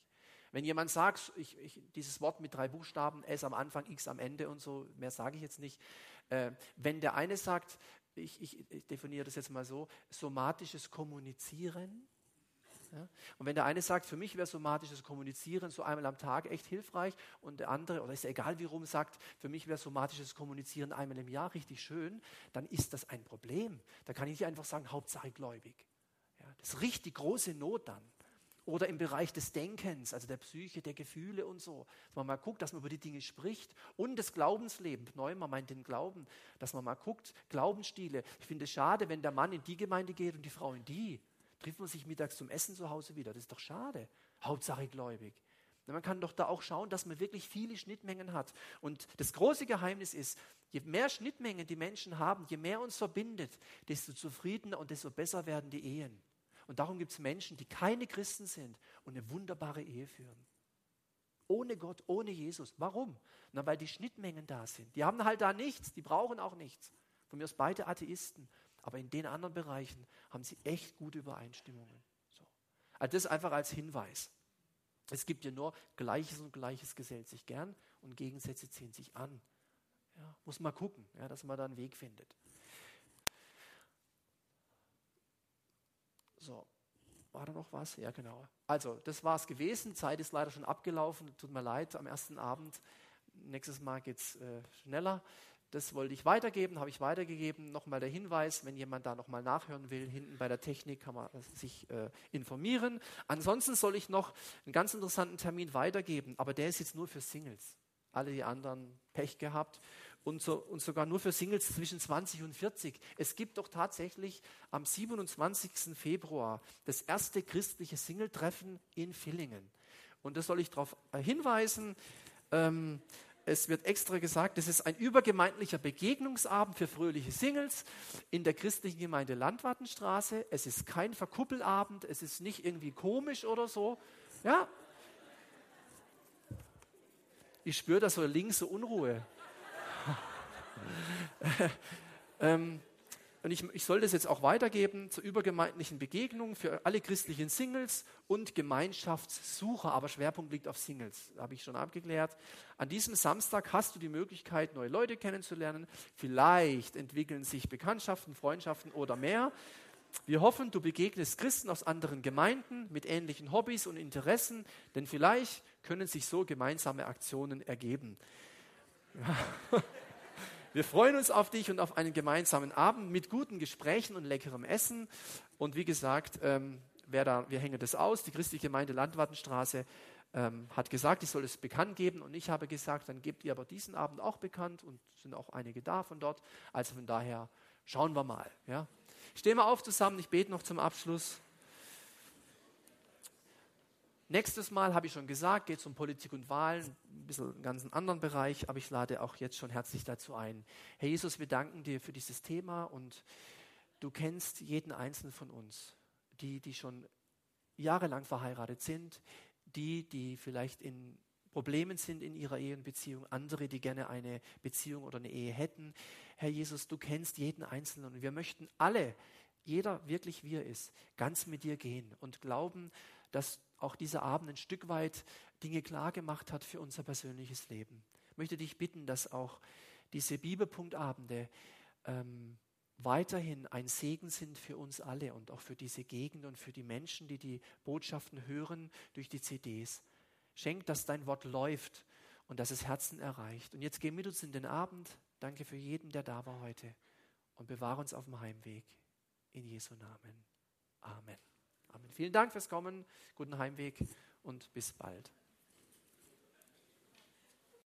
Wenn jemand sagt, ich, ich, dieses Wort mit drei Buchstaben, S am Anfang, X am Ende und so, mehr sage ich jetzt nicht. Äh, wenn der eine sagt, ich, ich, definiere das jetzt mal so, somatisches Kommunizieren, ja? Und wenn der eine sagt, für mich wäre somatisches Kommunizieren so einmal am Tag echt hilfreich und der andere, oder ist ja egal wie rum, sagt, für mich wäre somatisches Kommunizieren einmal im Jahr richtig schön, dann ist das ein Problem. Da kann ich nicht einfach sagen, Hauptsache gläubig. Ja? Das ist richtig große Not dann. Oder im Bereich des Denkens, also der Psyche, der Gefühle und so. Dass man mal guckt, dass man über die Dinge spricht. Und das Glaubensleben. Neumann meint den Glauben. Dass man mal guckt, Glaubensstile. Ich finde es schade, wenn der Mann in die Gemeinde geht und die Frau in die trifft man sich mittags zum Essen zu Hause wieder. Das ist doch schade. Hauptsache gläubig. Man kann doch da auch schauen, dass man wirklich viele Schnittmengen hat. Und das große Geheimnis ist, je mehr Schnittmengen die Menschen haben, je mehr uns verbindet, desto zufriedener und desto besser werden die Ehen. Und darum gibt es Menschen, die keine Christen sind und eine wunderbare Ehe führen. Ohne Gott, ohne Jesus. Warum? Na, weil die Schnittmengen da sind. Die haben halt da nichts, die brauchen auch nichts. Von mir aus beide Atheisten. Aber in den anderen Bereichen haben sie echt gute Übereinstimmungen. So. Also das einfach als Hinweis. Es gibt ja nur Gleiches und Gleiches gesellt sich gern und Gegensätze ziehen sich an. Ja, muss man gucken, ja, dass man da einen Weg findet. So, war da noch was? Ja, genau. Also, das war es gewesen. Zeit ist leider schon abgelaufen. Tut mir leid am ersten Abend. Nächstes Mal geht es äh, schneller. Das wollte ich weitergeben, habe ich weitergegeben. Nochmal der Hinweis, wenn jemand da nochmal nachhören will, hinten bei der Technik kann man sich äh, informieren. Ansonsten soll ich noch einen ganz interessanten Termin weitergeben, aber der ist jetzt nur für Singles. Alle die anderen Pech gehabt und, so, und sogar nur für Singles zwischen 20 und 40. Es gibt doch tatsächlich am 27. Februar das erste christliche Singletreffen in Villingen. Und das soll ich darauf äh, hinweisen. Ähm, es wird extra gesagt, es ist ein übergemeindlicher Begegnungsabend für fröhliche Singles in der christlichen Gemeinde Landwartenstraße. Es ist kein Verkuppelabend, es ist nicht irgendwie komisch oder so. Ja. Ich spüre da so links so Unruhe. *laughs* ähm, und ich, ich soll das jetzt auch weitergeben zur übergemeindlichen Begegnung für alle christlichen Singles und Gemeinschaftssucher, aber Schwerpunkt liegt auf Singles, habe ich schon abgeklärt. An diesem Samstag hast du die Möglichkeit, neue Leute kennenzulernen. Vielleicht entwickeln sich Bekanntschaften, Freundschaften oder mehr. Wir hoffen, du begegnest Christen aus anderen Gemeinden mit ähnlichen Hobbys und Interessen, denn vielleicht können sich so gemeinsame Aktionen ergeben. *laughs* Wir freuen uns auf dich und auf einen gemeinsamen Abend mit guten Gesprächen und leckerem Essen. Und wie gesagt, ähm, da, wir hängen das aus. Die christliche Gemeinde Landwartenstraße ähm, hat gesagt, ich soll es bekannt geben. Und ich habe gesagt, dann gebt ihr aber diesen Abend auch bekannt. Und sind auch einige da von dort. Also von daher schauen wir mal. Ja. Stehen wir auf zusammen. Ich bete noch zum Abschluss. Nächstes Mal, habe ich schon gesagt, geht es um Politik und Wahlen, ein bisschen einen ganz anderen Bereich, aber ich lade auch jetzt schon herzlich dazu ein. Herr Jesus, wir danken dir für dieses Thema und du kennst jeden einzelnen von uns, die, die schon jahrelang verheiratet sind, die, die vielleicht in Problemen sind in ihrer Ehe und Beziehung, andere, die gerne eine Beziehung oder eine Ehe hätten. Herr Jesus, du kennst jeden Einzelnen und wir möchten alle, jeder wirklich wie er ist, ganz mit dir gehen und glauben, dass auch dieser Abend ein Stück weit Dinge klar gemacht hat für unser persönliches Leben. Ich möchte dich bitten, dass auch diese Bibelpunktabende ähm, weiterhin ein Segen sind für uns alle und auch für diese Gegend und für die Menschen, die die Botschaften hören durch die CDs. Schenk, dass dein Wort läuft und dass es Herzen erreicht. Und jetzt geh mit uns in den Abend. Danke für jeden, der da war heute. Und bewahre uns auf dem Heimweg. In Jesu Namen. Amen. Amen. Vielen Dank fürs Kommen, guten Heimweg und bis bald.